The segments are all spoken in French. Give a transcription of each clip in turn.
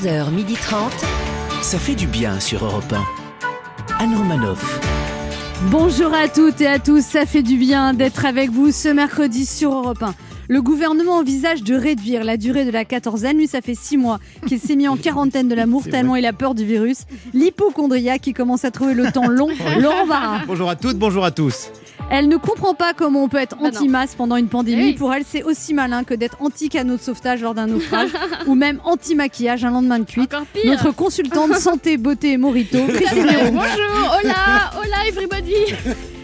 11h30. Ça fait du bien sur Europe 1. Anne Romanoff. Bonjour à toutes et à tous, ça fait du bien d'être avec vous ce mercredi sur Europe 1. Le gouvernement envisage de réduire la durée de la quatorzaine. Lui, ça fait six mois qu'il s'est mis en quarantaine de l'amour tellement il a peur du virus. L'hypochondriaque qui commence à trouver le temps long, Laurent Barra. Bonjour à toutes, bonjour à tous. Elle ne comprend pas comment on peut être non. anti-masse pendant une pandémie. Eh. Pour elle, c'est aussi malin que d'être anti-canot de sauvetage lors d'un naufrage ou même anti-maquillage un lendemain de cuite. Notre consultante santé, beauté et morito, Christine. Bonjour, hola, hola everybody.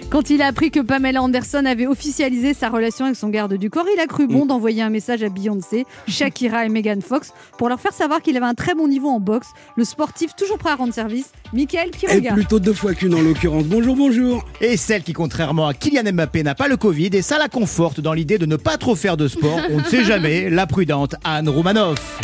Quand il a appris que Pamela Anderson avait officialisé sa relation avec son garde du corps, il a cru Mm. bon d'envoyer un message à Beyoncé, Shakira et Megan Fox pour leur faire savoir qu'il avait un très bon niveau en boxe. Le sportif toujours prêt à rendre service, Michael Et Quiroga. plutôt deux fois qu'une en l'occurrence. Bonjour, bonjour. Et celle qui, contrairement à Kylian Mbappé, n'a pas le Covid et ça la conforte dans l'idée de ne pas trop faire de sport. On ne sait jamais, la prudente Anne Romanoff.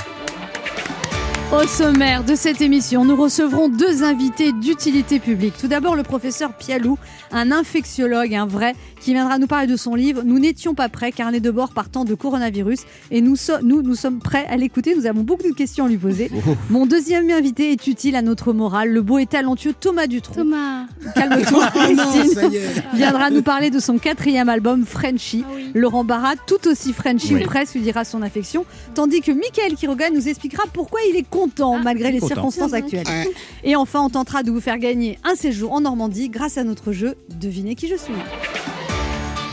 Au sommaire de cette émission, nous recevrons deux invités d'utilité publique. Tout d'abord, le professeur Pialou, un infectiologue, un vrai, qui viendra nous parler de son livre Nous n'étions pas prêts, carnet de bord partant de coronavirus. Et nous, so- nous, nous sommes prêts à l'écouter. Nous avons beaucoup de questions à lui poser. Mon deuxième invité est utile à notre morale. Le beau et talentueux Thomas Dutronc. Thomas. Calme-toi, Oh non, Christine. Viendra nous parler de son quatrième album, Frenchy. Ah oui. Laurent Barra, tout aussi Frenchy ou presque, lui dira son affection. Tandis que Michael Quiroga nous expliquera pourquoi il est content malgré les content. circonstances actuelles. Et enfin, on tentera de vous faire gagner un séjour en Normandie grâce à notre jeu Devinez qui je suis.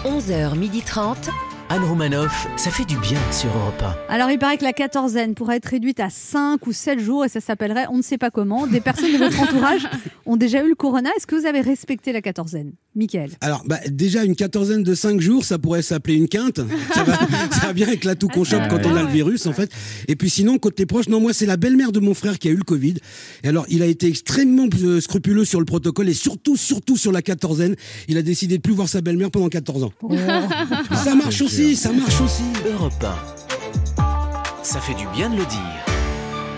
11h30. Anne Romanoff, ça fait du bien sur Europe Alors, il paraît que la quatorzaine pourrait être réduite à 5 ou 7 jours et ça s'appellerait on ne sait pas comment. Des personnes de votre entourage ont déjà eu le corona. Est-ce que vous avez respecté la quatorzaine Michael Alors, bah, déjà, une quatorzaine de cinq jours, ça pourrait s'appeler une quinte. Ça va, ça va bien avec la toux qu'on chope quand on a le virus, en fait. Et puis sinon, côté proche, non, moi, c'est la belle-mère de mon frère qui a eu le Covid. Et alors, il a été extrêmement euh, scrupuleux sur le protocole et surtout, surtout sur la quatorzaine. Il a décidé de plus voir sa belle-mère pendant 14 ans. Ça marche aussi, ça marche aussi. 1. Europe 1. Ça fait du bien de le dire.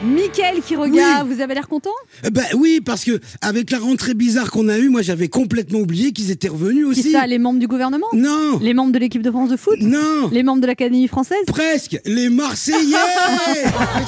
Michael Quiroga, vous avez l'air content? Eh Ben oui, parce que avec la rentrée bizarre qu'on a eue, moi, j'avais complètement oublié qu'ils étaient revenus Qui aussi. ça Les membres du gouvernement? Non, Les membres de l'équipe de France de foot? Non. Les membres de l'Académie française? Presque les Marseillais Ah,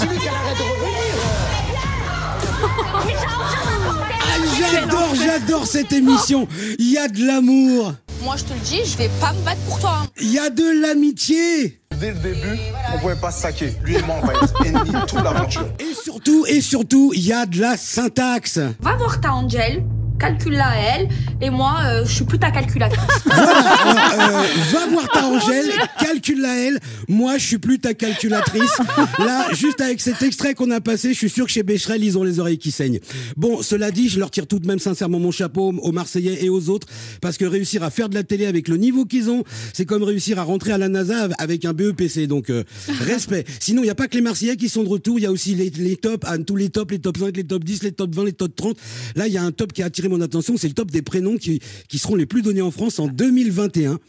J'adore, j'adore cette émission. Il y a de l'amour, Moi, je te le dis, je vais pas me battre pour toi. hein. il y a de l'amitié. Dès le début, on pouvait pas se saquer. Lui et moi, on va être ennemis toute l'aventure. Et surtout, et surtout, il y a de la syntaxe. Va voir ta Angel, calcule-la à elle, et moi, euh, je suis plus ta calculatrice. Alors, euh, va voir ta Angèle, calcule-la elle. Moi, je suis plus ta calculatrice. Là, juste avec cet extrait qu'on a passé, je suis sûr que chez Becherel, ils ont les oreilles qui saignent. Bon, cela dit, je leur tire tout de même sincèrement mon chapeau aux Marseillais et aux autres, parce que réussir à faire de la télé avec le niveau qu'ils ont, c'est comme réussir à rentrer à la NASA avec un BEPC. Donc, euh, respect. Sinon, il n'y a pas que les Marseillais qui sont de retour, il y a aussi les, les tops, tous les tops, les top 5, les top 10, les top 20, les top 30. Là, il y a un top qui a attiré mon attention, c'est le top des prénoms qui, qui seront les plus donnés en France en 2021.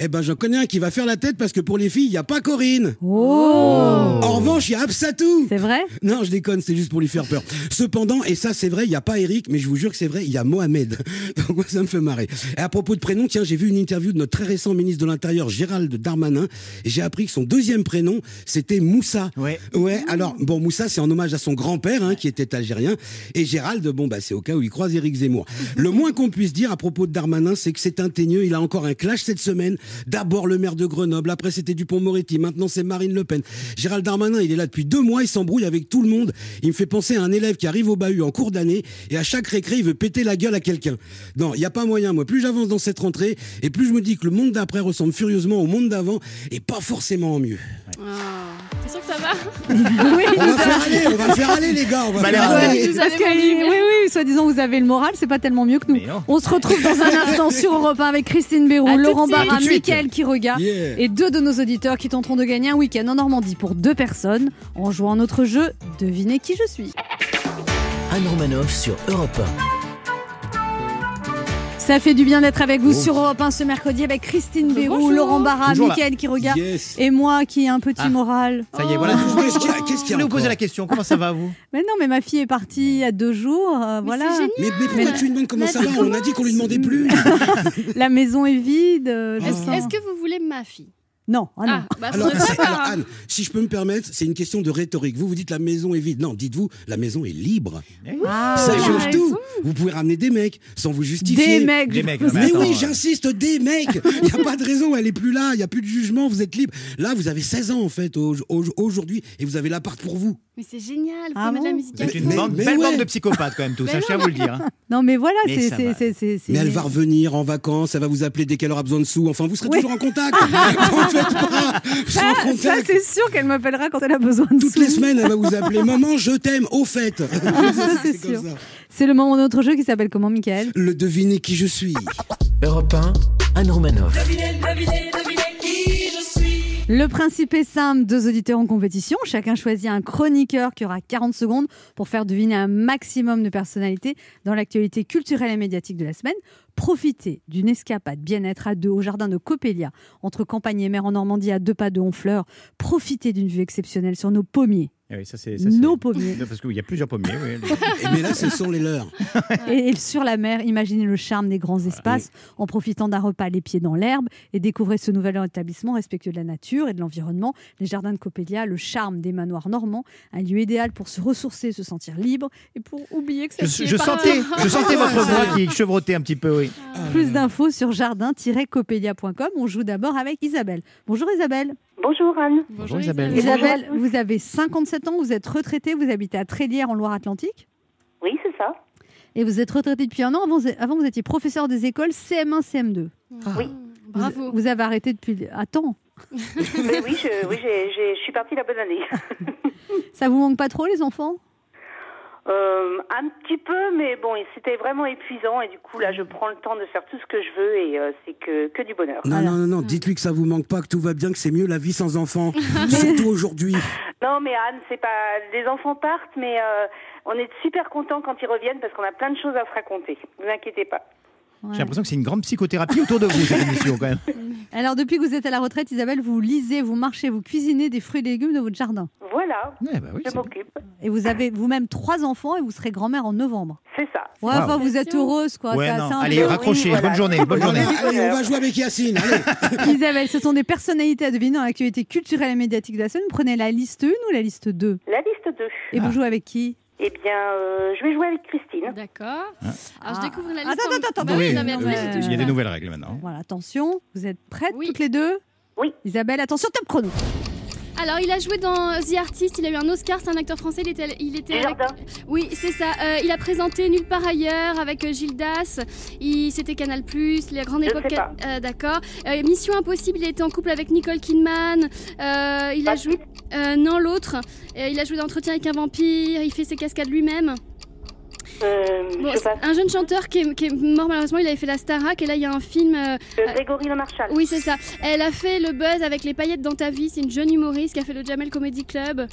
Eh ben, j'en connais un qui va faire la tête parce que pour les filles, il n'y a pas Corinne. Oh En revanche, il y a Absatou. C'est vrai? Non, je déconne, c'est juste pour lui faire peur. Cependant, et ça c'est vrai, il n'y a pas Eric, mais je vous jure que c'est vrai, il y a Mohamed. Donc moi, ça me fait marrer. Et à propos de prénom, tiens, j'ai vu une interview de notre très récent ministre de l'Intérieur, Gérald Darmanin, et j'ai appris que son deuxième prénom, c'était Moussa. Ouais. Ouais, alors, bon, Moussa, c'est en hommage à son grand-père, hein, qui était algérien, et Gérald, bon, bah, c'est au cas où il croise Éric Zemmour. Le moins qu'on puisse dire à propos de Darmanin, c'est que c'est un teigneux, il a encore un clash cette semaine. D'abord le maire de Grenoble, après c'était Dupont-Moretti, maintenant c'est Marine Le Pen. Gérald Darmanin, il est là depuis deux mois, il s'embrouille avec tout le monde. Il me fait penser à un élève qui arrive au bahut en cours d'année, et à chaque récré, il veut péter la gueule à quelqu'un. Non, il n'y a pas moyen, moi. Plus j'avance dans cette rentrée, et plus je me dis que le monde d'après ressemble furieusement au monde d'avant, et pas forcément en mieux. T'es sûr que ça va Oui, On va faire aller, on va faire aller les gars, on va Bah, faire aller. Parce que, oui, oui, soi-disant, vous avez le moral, c'est pas tellement mieux que nous. On se retrouve dans un instant sur Europe 1 avec Christine Béroux, Laurent. Barra. Mickaël Quiroga Yeah. et deux de nos auditeurs qui tenteront de gagner un week-end en Normandie pour deux personnes en jouant à notre jeu Devinez qui je suis. Anne Romanoff sur Europe Ça fait du bien d'être avec vous Oh. sur Europe 1 ce mercredi avec Christine Béroux, Bonjour. Laurent Barra. Mickaël Quiroga Yes. et moi qui ai un petit Ah. moral. Ça y est, voilà. Oh. Qu'est-ce qu'il y a- qu'est-ce qu'il y a Je voulais vous poser la question. Comment ça va, vous? Mais non, mais ma fille est partie il y a deux jours. euh, Mais voilà. Mais, mais pourquoi Mais- tu lui demandes comment ça va? On a dit qu'on lui demandait plus. La maison est vide. euh, est-ce que vous voulez ma fille? Non, ah non. Ah, bah, Alors, hein. Anne, si je peux me permettre, c'est une question de rhétorique. Vous, vous dites la maison est vide. Non, dites-vous, la maison est libre. Ah, Ça ouais. change Ah, tout. Vous pouvez ramener des mecs sans vous justifier. Des mecs. Des mecs, Mais attends, oui, euh, j'insiste, des mecs. Il n'y a pas de raison, elle est plus là. Il n'y a plus de jugement, vous êtes libre. Là, vous avez 16 ans en fait au- au- aujourd'hui et vous avez l'appart pour vous. Mais c'est génial, vous Ah de la musique C'est une fond. Mais- bande- mais belle ouais. bande de psychopathes quand même tous, Mais ça, je tiens à vous le dire. hein. Non, mais voilà, Mais c'est. ça Mais elle va revenir en vacances, elle va vous appeler dès qu'elle aura besoin de sous. Enfin, vous serez Oui. toujours en contact. en faites pas. Ça, contact. c'est sûr qu'elle m'appellera quand elle a besoin de Toutes sous. les semaines, elle va vous appeler Maman, je t'aime, au fait. c'est comme sûr. ça. C'est le moment de notre jeu qui s'appelle comment, Michael? Le deviner qui je suis. Europe 1, Anne Romanoff. Le principe est simple, deux auditeurs en compétition, chacun choisit un chroniqueur qui aura 40 secondes pour faire deviner un maximum de personnalités dans l'actualité culturelle et médiatique de la semaine. Profitez d'une escapade bien-être à deux au jardin de Coppelia, entre campagne et mer en Normandie à deux pas de Honfleur. Profitez d'une vue exceptionnelle sur nos pommiers. Ah oui, ça, c'est- ça, c'est- Nos pommiers. Non, Parce qu'il y a plusieurs pommiers. oui. Et mais là, ce sont les leurs. Et, et sur la mer, imaginez le charme des grands espaces en profitant d'un repas les pieds dans l'herbe et découvrez ce nouvel établissement respectueux de la nature et de l'environnement. Les jardins de Coppelia, le charme des manoirs normands, un lieu idéal pour se ressourcer, se sentir libre et pour oublier que ça Je, je pas. sentais, je sentais votre voix qui chevrotait un petit peu, oui. Plus d'infos sur jardin-coppelia.com. On joue d'abord avec Isabelle. Bonjour Isabelle. Bonjour Anne. Bonjour, Isabelle. Isabelle, vous avez 57 ans, vous êtes retraitée, vous habitez à Trélières en Loire-Atlantique Oui, c'est ça. et vous êtes retraitée depuis un an. Avant, vous- avant vous étiez professeur des écoles CM1, CM2. Oui. Vous- Bravo. Vous, avez arrêté depuis. Attends, Mais oui, je, oui, j'ai- j'ai- je suis partie la bonne année. ça vous manque pas trop les enfants? Euh, un petit peu, mais bon, c'était vraiment épuisant et du coup là, je prends le temps de faire tout ce que je veux et euh, c'est que, que du bonheur. Non, Voilà. non, non, non, dites-lui que ça vous manque pas, que tout va bien, que c'est mieux la vie sans enfants. Surtout aujourd'hui. Non, mais Anne, c'est pas les enfants partent, mais euh, on est super contents quand ils reviennent parce qu'on a plein de choses à se raconter. Ne vous inquiétez pas. J'ai l'impression que c'est une grande psychothérapie autour de vous, cette émission, quand même. Alors, depuis que vous êtes à la retraite, Isabelle, vous lisez, vous marchez, vous cuisinez des fruits et légumes de votre jardin. Voilà, Ouais, bah oui, je c'est- m'occupe. Et vous avez vous-même trois enfants et vous serez grand-mère en novembre. C'est ça. Ouais, Wow. enfin, vous êtes heureuse, quoi. Ouais, C'est non. assez un Allez, peu- raccrochez. voilà. Bonne journée, bonne journée. Allez, on va jouer avec Yacine. Allez. Isabelle, ce sont des personnalités à deviner dans l'actualité culturelle et médiatique de la semaine. Vous prenez la liste 1 ou la liste 2 La liste 2. Et vous jouez avec qui? Eh bien, euh, je vais jouer avec Christine. D'accord. Alors, Ah. je découvre la liste. Attends, en- attends, attends, attends. oui, Oui, non, mais attends, tout, Il y a des nouvelles règles maintenant. Voilà, attention, vous êtes prêtes Oui. toutes les deux Oui. Isabelle, attention, top chrono. Alors, il a joué dans The Artist, il a eu un Oscar, c'est un acteur français, il était, il était avec... Dujardin. Oui, c'est ça. Euh, il a présenté Nulle part ailleurs avec euh, Gilles Das. Il- C'était Canal+, la grande Je époque... sais pas. euh, D'accord. Euh, Mission Impossible, il était en couple avec Nicole Kidman. Euh, il a Brad joué... euh, non, l'autre. Euh, il a joué dans Entretien avec un vampire, il fait ses cascades lui-même. Euh, Bon, je un jeune chanteur qui est, qui est mort malheureusement, il avait fait la Starac et là il y a un film... euh, Grégory Le Marchal. Oui, c'est ça. Elle a fait le buzz avec les paillettes dans ta vie. C'est une jeune humoriste qui a fait le Jamel Comedy Club.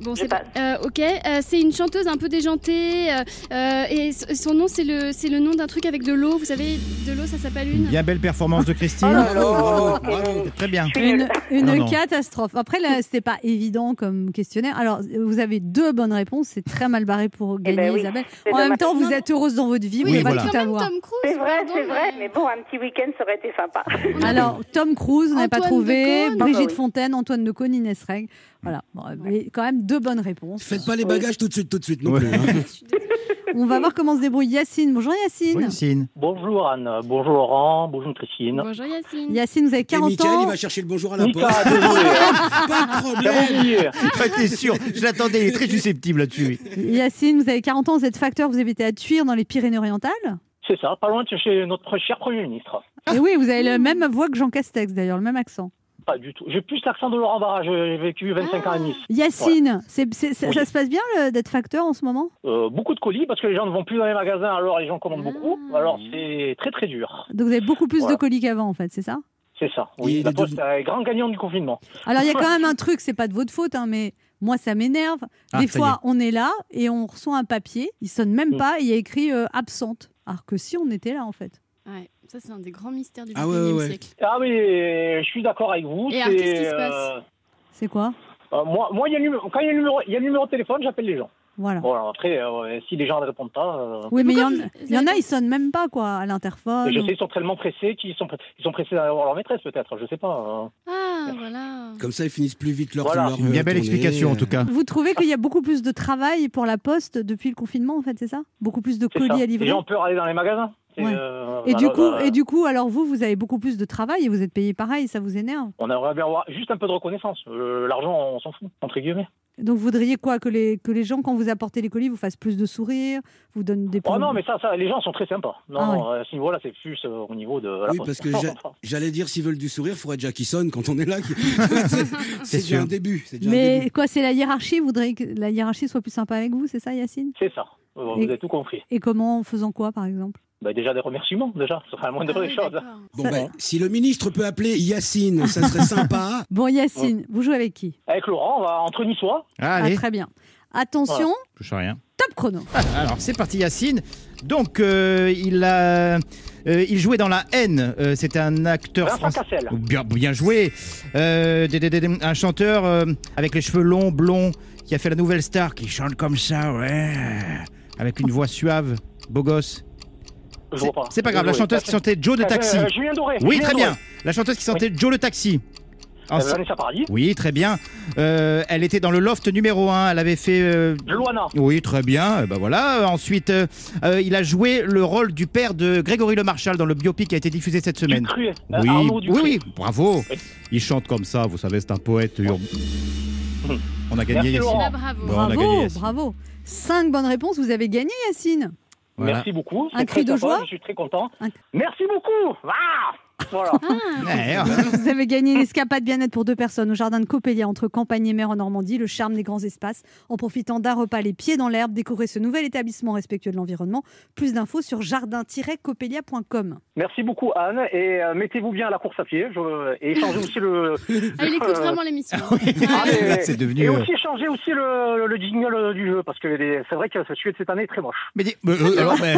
Bon, c'est pas. euh, ok, Euh, c'est une chanteuse un peu déjantée euh, euh, et son nom c'est le c'est le nom d'un truc avec de l'eau. Vous savez, de l'eau ça s'appelle une. Bien belle performance de Christine. Oh bravo. Très bien. Une, une Non, non. catastrophe. Après, là, c'était pas évident comme questionnaire. Alors, vous avez deux bonnes réponses. C'est très mal barré pour gagner, ben oui, Isabelle. En même temps, vous êtes heureuse dans votre vie. Oui, n'avez pas voilà. tout quand à même voir. Tom Cruise. C'est vrai, c'est vrai, mais bon, un petit week-end, ça aurait été sympa. Alors, Tom Cruise, vous n'avez pas trouvé. Brigitte Ah bah. Fontaine, Antoine Decaune, Inès Reg. Voilà. Bon, mais quand même deux bonnes réponses. Faites pas les bagages tout de suite, tout de suite non Ouais. plus. hein. On va voir comment se débrouille Yacine. Bonjour Yacine. Oui, Christine. Bonjour Anne, bonjour Laurent, bonjour Christine. Bonjour Yacine. Yacine, vous avez Et 40 Mickaël, ans. il va chercher le bonjour à la Mika, poste. désolé, Pas de j'avais problème. oublié. Ouais, T'es sûr Je l'attendais, il est très susceptible là-dessus. Yacine, vous avez 40 ans, vous êtes facteur, vous habitez à Tuire dans les Pyrénées-Orientales. C'est ça, pas loin de chez notre cher Premier ministre. Et oui, vous avez la même voix que Jean Castex d'ailleurs, le même accent. Pas du tout. J'ai plus l'accent de Laurent Barra, j'ai vécu 25 ans à Nice. Yacine, c'est- c'est- c'est- Oui. ça se passe bien le- d'être facteur en ce moment? Euh, beaucoup de colis parce que les gens ne vont plus dans les magasins, alors les gens commandent beaucoup. Alors c'est très très dur. Donc vous avez beaucoup plus de colis qu'avant en fait, c'est ça? C'est ça. Et Oui, la poste deux- est un grand gagnant du confinement. Alors il y a quand même un truc, c'est pas de votre faute, hein, mais moi ça m'énerve. Ah, Des fois on est là et on reçoit un papier, il sonne même Mm. pas, et il y a écrit euh, absente. Alors que si on était là en fait. Ouais, ça c'est un des grands mystères du Ah 21e ouais, ouais, ouais. siècle. Ah oui, je suis d'accord avec vous. Et alors, qu'est-ce qui c'est, se passe euh, C'est quoi euh, moi, moi, il y a le numéro- quand il y a le numéro, il y a le numéro de téléphone, j'appelle les gens. Voilà. Bon, après, euh, si les gens ne répondent pas, euh, Oui, mais il y, en- y a, ils sonnent même pas quoi à l'interphone. je sais, ils sont tellement pressés qu'ils sont, ils sont pressés d'aller voir leur maîtresse, peut-être. Je sais pas. hein. Ah, voilà. Comme ça, ils finissent plus vite leur Voilà. leur, Une bien belle explication en tout cas. Vous trouvez qu'il y a beaucoup plus de travail pour la poste depuis le confinement, en fait, c'est ça? Beaucoup plus de colis ça. à livrer? Les gens peuvent aller dans les magasins? Ouais. euh, et, du voilà, coup, bah, et du coup, alors vous, vous avez beaucoup plus de travail et vous êtes payé pareil, ça vous énerve? On aimerait bien avoir juste un peu de reconnaissance. Euh, L'argent, on s'en fout, entre guillemets. Donc vous voudriez quoi que les, que les gens, quand vous apportez les colis, vous fassent plus de sourires, vous donnent des Oh points non, mais ça, ça, les gens sont très sympas. Non, Ah ouais. non, à ce niveau-là, c'est plus euh, au niveau de la Oui, poste. parce que j'a- j'allais dire, s'ils veulent du sourire, il faudrait déjà qu'ils sonnent quand on est là. c'est c'est déjà un début. un. Mais quoi, c'est la hiérarchie Vous voudriez que la hiérarchie soit plus sympa avec vous, c'est ça, Yacine? C'est ça. Euh, Vous Et- avez tout compris. Et comment En faisant quoi, par exemple? Bah, déjà des remerciements, déjà. Ce serait la moindre Ah oui, des choses. d'accord. Bon, ben, si le ministre peut appeler Yacine, ça serait sympa. Bon, Yacine, vous jouez avec qui? Avec Laurent, on va entre niçois. Ah, Allez, très bien. Attention, je sais rien. top chrono. Alors c'est parti Yacine. Donc euh, il a, euh, il jouait dans la haine. Euh, C'était un acteur français. Bien, bien joué. Euh, un chanteur euh, avec les cheveux longs, blonds, qui a fait la nouvelle star, qui chante comme ça, ouais, avec une voix suave, beau gosse. Je vois pas. c'est pas grave. La chanteuse qui chantait Joe le Euh, taxi. euh, Julien Doré. Oui, Julien très Doré. bien. La chanteuse qui chantait Joe le taxi. Euh, Vanessa Paradis. Oui, très bien. Euh, elle était dans le loft numéro 1. Elle avait fait. euh, Loana. Oui, très bien. Eh Ben voilà. Euh, Ensuite, euh, euh, il a joué le rôle du père de Grégory Le Marchal dans le biopic qui a été diffusé cette semaine. Ducruet. Euh, Oui, Arnaud oui, Ducruet. oui, bravo. Oui. Il chante comme ça, vous savez, c'est un poète. ur- On a gagné. Merci, Yacine. Laurent. Bravo. Bon, on a bravo, gagné, Yacine. bravo. Cinq bonnes réponses, vous avez gagné, Yacine. Voilà. Merci beaucoup. Un cri de sympa, joie Je suis très content. Un- Merci beaucoup. Ah voilà. Ouais, Vous avez gagné une escapade bien-être pour deux personnes au jardin de Coppelia entre Campagne et Mer en Normandie, le charme des grands espaces. En profitant d'un repas les pieds dans l'herbe, découvrez ce nouvel établissement respectueux de l'environnement. Plus d'infos sur jardin-coppelia.com. Merci beaucoup Anne et euh, mettez-vous bien à la course à pied je, et échangez aussi le. Ah, il écoute vraiment l'émission. ah, mais- C'est devenu, Et euh, aussi échanger aussi le, le jingle euh, du jeu parce que les- c'est vrai que celui de cette année est très moche. Mais dis- alors, mais-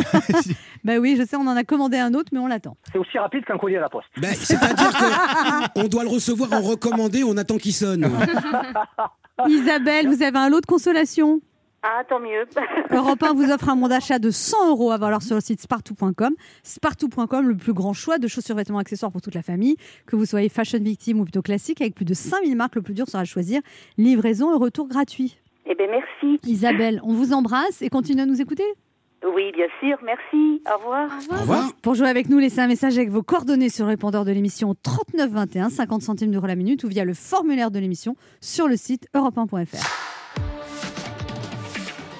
Bah oui, je sais, on en a commandé un autre, mais on l'attend. C'est aussi rapide qu'un colis à la poste. Ben, C'est-à-dire qu'on doit le recevoir en recommandé, on attend qu'il sonne. Isabelle, vous avez un lot de consolation Ah, tant mieux. Europe 1 vous offre un bon d'achat de 100 euros à valoir sur le site spartou.com. Spartou.com, le plus grand choix de chaussures, vêtements, accessoires pour toute la famille. Que vous soyez fashion victime ou plutôt classique, avec plus de 5000 marques, le plus dur sera de choisir. Livraison et retour gratuit. eh bien, merci. Isabelle, on vous embrasse et continuez à nous écouter. Oui, bien sûr, merci. Au revoir. Au revoir. Pour jouer avec nous, laissez un message avec vos coordonnées sur le répondeur de l'émission 3921, 50 centimes d'euros la minute ou via le formulaire de l'émission sur le site europe1.fr.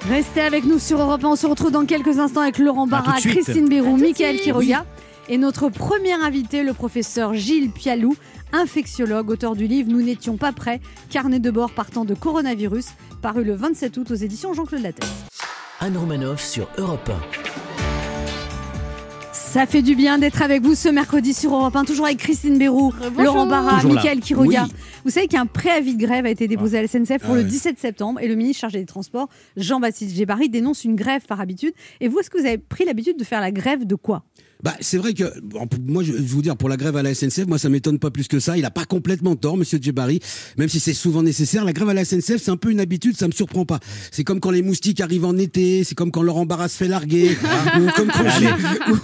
Restez avec nous sur Europe 1. On se retrouve dans quelques instants avec Laurent Barra. Christine Bérou, Michael. Quiroga et notre premier invité, le professeur Gilles Pialou, infectiologue, auteur du livre Nous n'étions pas prêts, carnet de bord partant de coronavirus, paru le 27 août aux éditions Jean-Claude Lattès. Anne Romanoff sur Europe Ça fait du bien d'être avec vous ce mercredi sur Europe 1, toujours avec Christine Bérou, Rebonjour. Laurent Barra. Mickaël Quiroga. Oui. Vous savez qu'un préavis de grève a été déposé à la SNCF pour Ah le ouais. 17 septembre et le ministre chargé des Transports, Jean-Baptiste Gébari, dénonce une grève par habitude. Et vous, est-ce que vous avez pris l'habitude de faire la grève de quoi? Bah, c'est vrai que, moi, je je vais vous dire, pour la grève à la SNCF, moi, ça m'étonne pas plus que ça. Il a pas complètement tort, monsieur Djebari. Même si c'est souvent nécessaire, la grève à la SNCF, c'est un peu une habitude, ça me surprend pas. C'est comme quand les moustiques arrivent en été, c'est comme quand Laurent Barra se fait larguer, ou, comme quand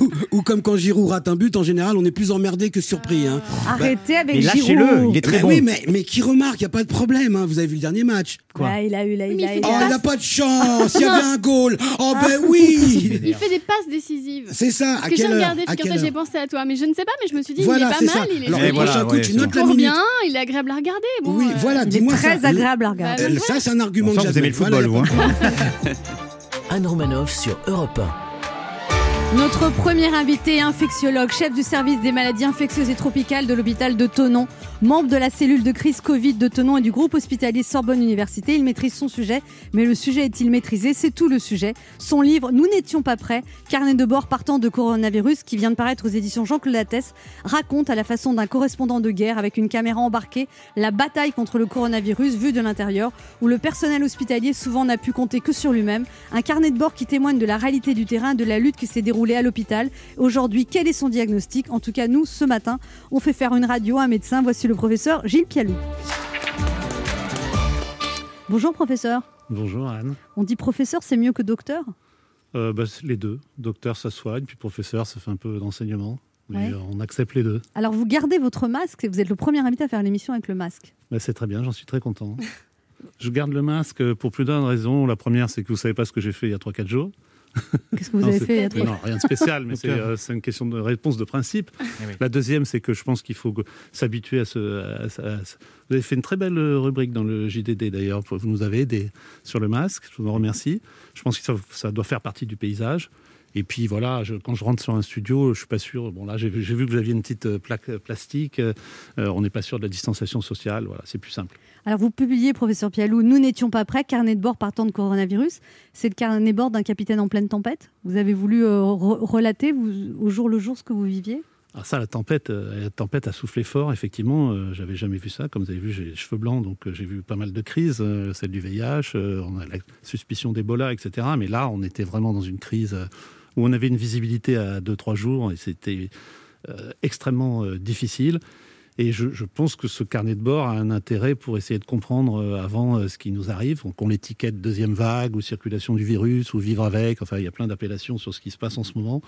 ou, ou comme quand Giroud rate un but. En général, on est plus emmerdé que surpris, hein. Arrêtez avec Mais Giroud. lâchez-le, il est très Mais bon. Oui, mais, mais qui remarque, y a pas de problème, hein. Vous avez vu le dernier match. Quoi Là, il a eu, là, il a il eu. fait Oh, il a pas de chance. Il y avait un goal. Oh, ben oui. Il fait des passes décisives. C'est ça. Parce À quelle heure regardé, quelle figure-toi, j'ai pensé à toi, mais je ne sais pas, mais je me suis dit, Voilà, il est pas ça. mal, il est Alors, le voilà, prochain coup, ouais, tu notes la minute. bien, il est agréable à regarder. Bon, Oui, euh, voilà, Il est dis-moi très ça. agréable à regarder. Euh, Ça, c'est un argument que que vous aimez le football, Voilà, vous. hein. 1. Anne Romanoff sur Europe 1. Notre premier invité, infectiologue, chef du service des maladies infectieuses et tropicales de l'hôpital de Tonon, membre de la cellule de crise Covid de Tonon et du groupe hospitalier Sorbonne Université. Il maîtrise son sujet, mais le sujet est-il maîtrisé? C'est tout le sujet. Son livre Nous n'étions pas prêts, carnet de bord partant de coronavirus, qui vient de paraître aux éditions Jean-Claude Lattès, raconte à la façon d'un correspondant de guerre avec une caméra embarquée la bataille contre le coronavirus vue de l'intérieur, où le personnel hospitalier souvent n'a pu compter que sur lui-même. Un carnet de bord qui témoigne de la réalité du terrain, de la lutte qui s'est déroulée à l'hôpital. Aujourd'hui, quel est son diagnostic? En tout cas, nous, ce matin, on fait faire une radio à un médecin. Voici le professeur Gilles Pialou. Bonjour professeur. Bonjour Anne. On dit professeur, c'est mieux que docteur? Euh, bah, les deux. Docteur, ça soigne, puis professeur, ça fait un peu d'enseignement. Mais Ouais. euh, on accepte les deux. Alors vous gardez votre masque et vous êtes le premier invité à faire l'émission avec le masque. Bah, c'est très bien, j'en suis très content. Je garde le masque pour plus d'une raison. La première, c'est que vous savez pas ce que j'ai fait il y a 3-4 jours. Qu'est-ce que vous Non, avez fait il y a trois- Non, rien de spécial, mais c'est euh, euh, c'est une question de réponse de principe. Eh oui. La deuxième, c'est que je pense qu'il faut s'habituer à ce, à à Vous avez fait une très belle euh, rubrique dans le JDD d'ailleurs. Vous nous avez aidé sur le masque. Je vous en remercie. Je pense que ça, ça doit faire partie du paysage. Et puis voilà, je- quand je rentre sur un studio, je suis pas sûr. Bon là, j'ai vu, que vous aviez une petite euh, plaque euh, plastique. euh, on n'est pas sûr de la distanciation sociale. Voilà, c'est plus simple. Alors vous publiez, professeur Pialou, Nous n'étions pas prêts, carnet de bord partant de coronavirus. C'est le carnet de bord d'un capitaine en pleine tempête. Vous avez voulu euh, re- relater vous, au jour le jour ce que vous viviez? Alors ça, la tempête, la tempête a soufflé fort, effectivement. Euh, J'avais jamais vu ça. Comme vous avez vu, j'ai les cheveux blancs, donc euh, j'ai vu pas mal de crises, euh, celle du VIH, on a la suspicion d'Ebola, etc. Mais là, on était vraiment dans une crise où on avait une visibilité à 2-3 jours et c'était euh, extrêmement euh, difficile. Et je, pense que ce carnet de bord a un intérêt pour essayer de comprendre euh, avant ce qui nous arrive, qu'on l'étiquette deuxième vague ou circulation du virus ou vivre avec. Enfin, il y a plein d'appellations sur ce qui se passe en ce moment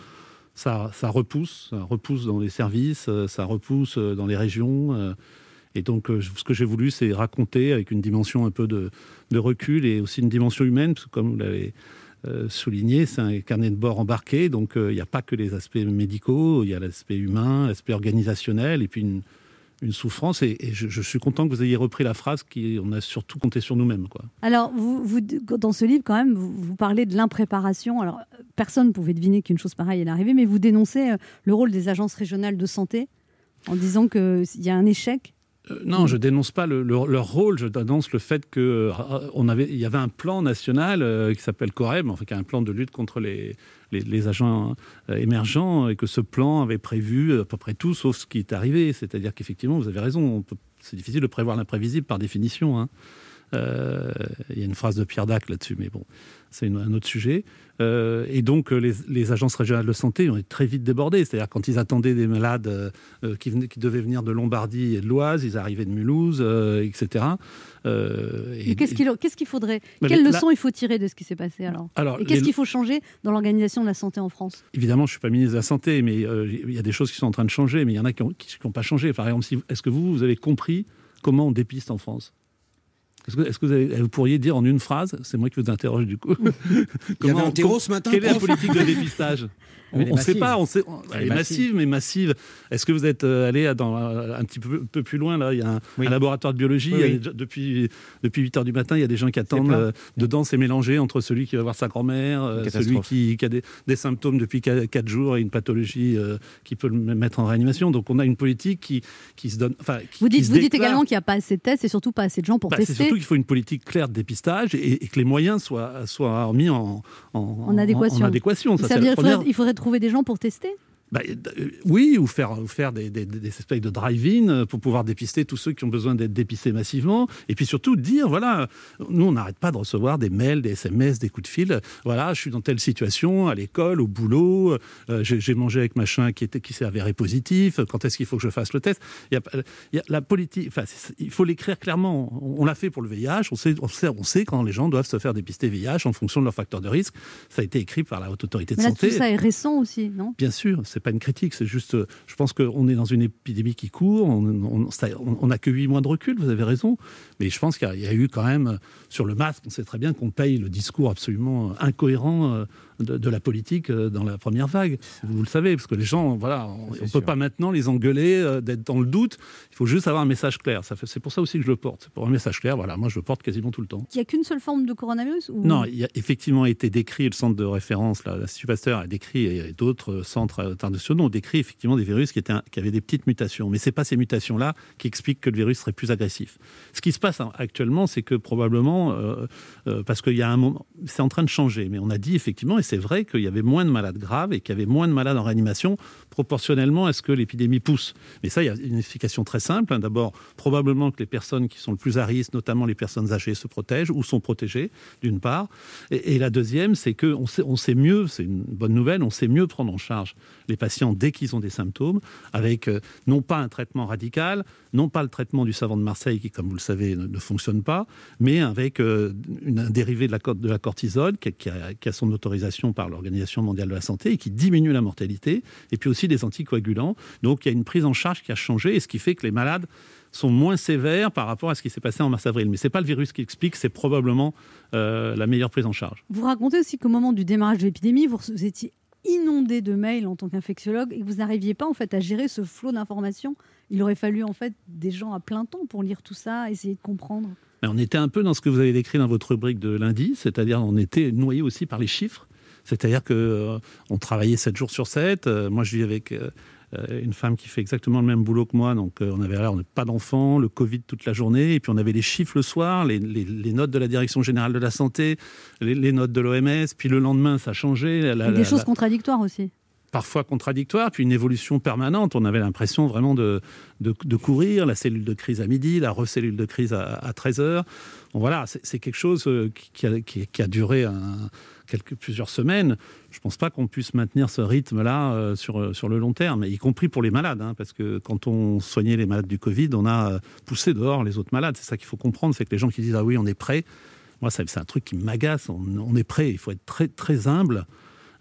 ça, repousse, ça repousse dans les services, ça repousse dans les régions. Et donc, ce que j'ai voulu, c'est raconter avec une dimension un peu de, de recul et aussi une dimension humaine, parce que comme vous l'avez souligné, c'est un carnet de bord embarqué, donc euh, il n'y a pas que les aspects médicaux, il y a l'aspect humain, l'aspect organisationnel, et puis une, une souffrance. Et, je, suis content que vous ayez repris la phrase qui, on a surtout compté sur nous-mêmes. Quoi. Alors, vous, dans ce livre, quand même, vous, vous parlez de l'impréparation. Alors, euh, personne ne pouvait deviner qu'une chose pareille allait arriver, mais vous dénoncez euh, le rôle des agences régionales de santé en disant qu'il y a un échec. Euh, non, je dénonce pas le- le- leur rôle. Je dénonce le fait que euh, y avait un plan national euh, qui s'appelle COREM, enfin qui est un plan de lutte contre les, agents émergents, et que ce plan avait prévu à peu près tout, sauf ce qui est arrivé. C'est-à-dire qu'effectivement, vous avez raison. C'est difficile de prévoir l'imprévisible par définition. hein. Euh, Il y a une phrase de Pierre Dac là-dessus, mais bon, c'est un autre sujet. Euh, et donc, euh, les, les agences régionales de santé ont été très vite débordées. C'est-à-dire, quand ils attendaient des malades euh, qui, venaient- qui devaient venir de Lombardie et de l'Oise, ils arrivaient de Mulhouse, etc. Et- qu'est-ce qu'il qu'est-ce qu'il faudrait Quelle leçon il faut tirer de ce qui s'est passé alors Alors, Et qu'est-ce qu'il faut changer dans l'organisation de la santé en France? Évidemment, je ne suis pas ministre de la Santé, mais il y a des choses qui sont en train de changer, mais il y en a qui n'ont pas changé. Par exemple, si- est-ce que vous, vous avez compris comment on dépiste en France? Est-ce que, vous, avez- vous pourriez dire en une phrase, c'est moi qui vous interroge du coup, Il y avait un terreau ce matin, Quelle est la politique de dépistage? On ne sait massive. pas, on sait, on- Elle elle est massive, mais massive. Est-ce que vous êtes euh, allé dans, euh, un petit peu, peu plus loin là? Il y a un, Oui. un laboratoire de biologie. Oui, il y a oui. des- depuis, depuis 8 heures du matin, il y a des gens qui attendent. euh, dedans, c'est mélangé entre celui qui va voir sa grand-mère, euh, celui qui, qui a des, des symptômes depuis 4 jours et une pathologie euh, qui peut le mettre en réanimation. Donc on a une politique qui, qui se donne. Enfin, qui- Vous dites, vous également qu'il n'y a pas assez de tests et surtout pas assez de gens pour Bah, c'est tester. surtout qu'il faut une politique claire de dépistage et, et que les moyens soient, soient mis en, en, En adéquation. en adéquation. Ça c'est veut qu'il faudrait, il faudrait trouver des gens pour tester? Bah, euh, oui, ou faire, ou faire des, des, des espèces de drive-in euh, pour pouvoir dépister tous ceux qui ont besoin d'être dépistés massivement. Et puis surtout dire, voilà, nous, on n'arrête pas de recevoir des mails, des SMS, des coups de fil. Voilà, je suis dans telle situation, à l'école, au boulot, euh, j'ai mangé avec machin qui, était, qui s'est avéré positif, quand est-ce qu'il faut que je fasse le test? Il y a, pas- il y a la politique, enfin, il faut l'écrire clairement. On, on l'a fait pour le VIH, on sait, on, sait, on sait quand les gens doivent se faire dépister VIH en fonction de leur facteur de risque. Ça a été écrit par la Haute Autorité de Mais là, Santé. tout ça est récent aussi, non? Bien sûr, c'est pas une critique, c'est juste, euh, je pense qu'on est dans une épidémie qui court, on n'a que 8 mois de recul, vous avez raison, mais je pense qu'il y y a eu quand même, euh, sur le masque, on sait très bien qu'on paye le discours absolument incohérent euh, de, de la politique euh, dans la première vague, vous le savez, parce que les gens, voilà, on ne peut pas maintenant les engueuler, euh, d'être dans le doute, il faut juste avoir un message clair, Ça fait- c'est pour ça aussi que je le porte, c'est pour un message clair, voilà, moi je le porte quasiment tout le temps. Il n'y a qu'une seule forme de coronavirus ou... Non, il y a effectivement été décrit, le centre de référence, là, l'Institut Pasteur a décrit, et d'autres centres internationaux ont décrit effectivement des virus qui, étaient, un- qui avaient des petites mutations. Mais ce n'est pas ces mutations-là qui expliquent que le virus serait plus agressif. Ce qui se passe hein, actuellement, c'est que probablement, euh, euh, parce qu'il y a un moment, c'est en train de changer, mais on a dit effectivement, et c'est vrai qu'il y avait moins de malades graves et qu'il y avait moins de malades en réanimation proportionnellement à ce que l'épidémie pousse. Mais ça, il y a une explication très simple. hein. D'abord, probablement que les personnes qui sont le plus à risque, notamment les personnes âgées, se protègent ou sont protégées, d'une part. Et, la deuxième, c'est qu'on sait, mieux, c'est une bonne nouvelle, on sait mieux prendre en charge les patients dès qu'ils ont des symptômes, avec euh, non pas un traitement radical, non pas le traitement du savon de Marseille qui, comme vous le savez, ne, ne fonctionne pas, mais avec euh, un dérivé de la, de cortisone qui a son autorisation par l'Organisation mondiale de la santé et qui diminue la mortalité, et puis aussi des anticoagulants. Donc il y a une prise en charge qui a changé, et ce qui fait que les malades sont moins sévères par rapport à ce qui s'est passé en mars-avril. Mais ce n'est pas le virus qui explique, c'est probablement euh, la meilleure prise en charge. Vous racontez aussi qu'au moment du démarrage de l'épidémie, vous, vous étiez inondé de mails en tant qu'infectiologue et que vous n'arriviez pas en fait à gérer ce flot d'informations. Il aurait fallu en fait des gens à plein temps pour lire tout ça, essayer de comprendre. Mais on était un peu dans ce que vous avez décrit dans votre rubrique de lundi, c'est-à-dire on était noyé aussi par les chiffres. C'est-à-dire que euh, on travaillait 7 jours sur 7. Euh, moi, je vis avec euh, une femme qui fait exactement le même boulot que moi. Donc, on avait là, on pas d'enfants, le Covid toute la journée. Et puis, on avait les chiffres le soir, les, les- les notes de la Direction Générale de la Santé, les, les notes de l'OMS. Puis, le lendemain, ça changeait. La- Et la- des choses contradictoires aussi. parfois contradictoire, puis une évolution permanente. On avait l'impression vraiment de, de, de courir, la cellule de crise à midi, la recellule de crise à, à 13 heures. Bon, voilà, c'est quelque chose qui, qui a, qui- qui a duré un- quelques, plusieurs semaines. Je ne pense pas qu'on puisse maintenir ce rythme-là euh, sur, euh, sur le long terme, y compris pour les malades, hein, parce que quand on soignait les malades du Covid, on a euh, poussé dehors les autres malades. C'est ça qu'il faut comprendre, c'est que les gens qui disent ah oui, on est prêt. Moi, c'est un truc qui m'agace. On, on est prêt. Il faut être très très humble.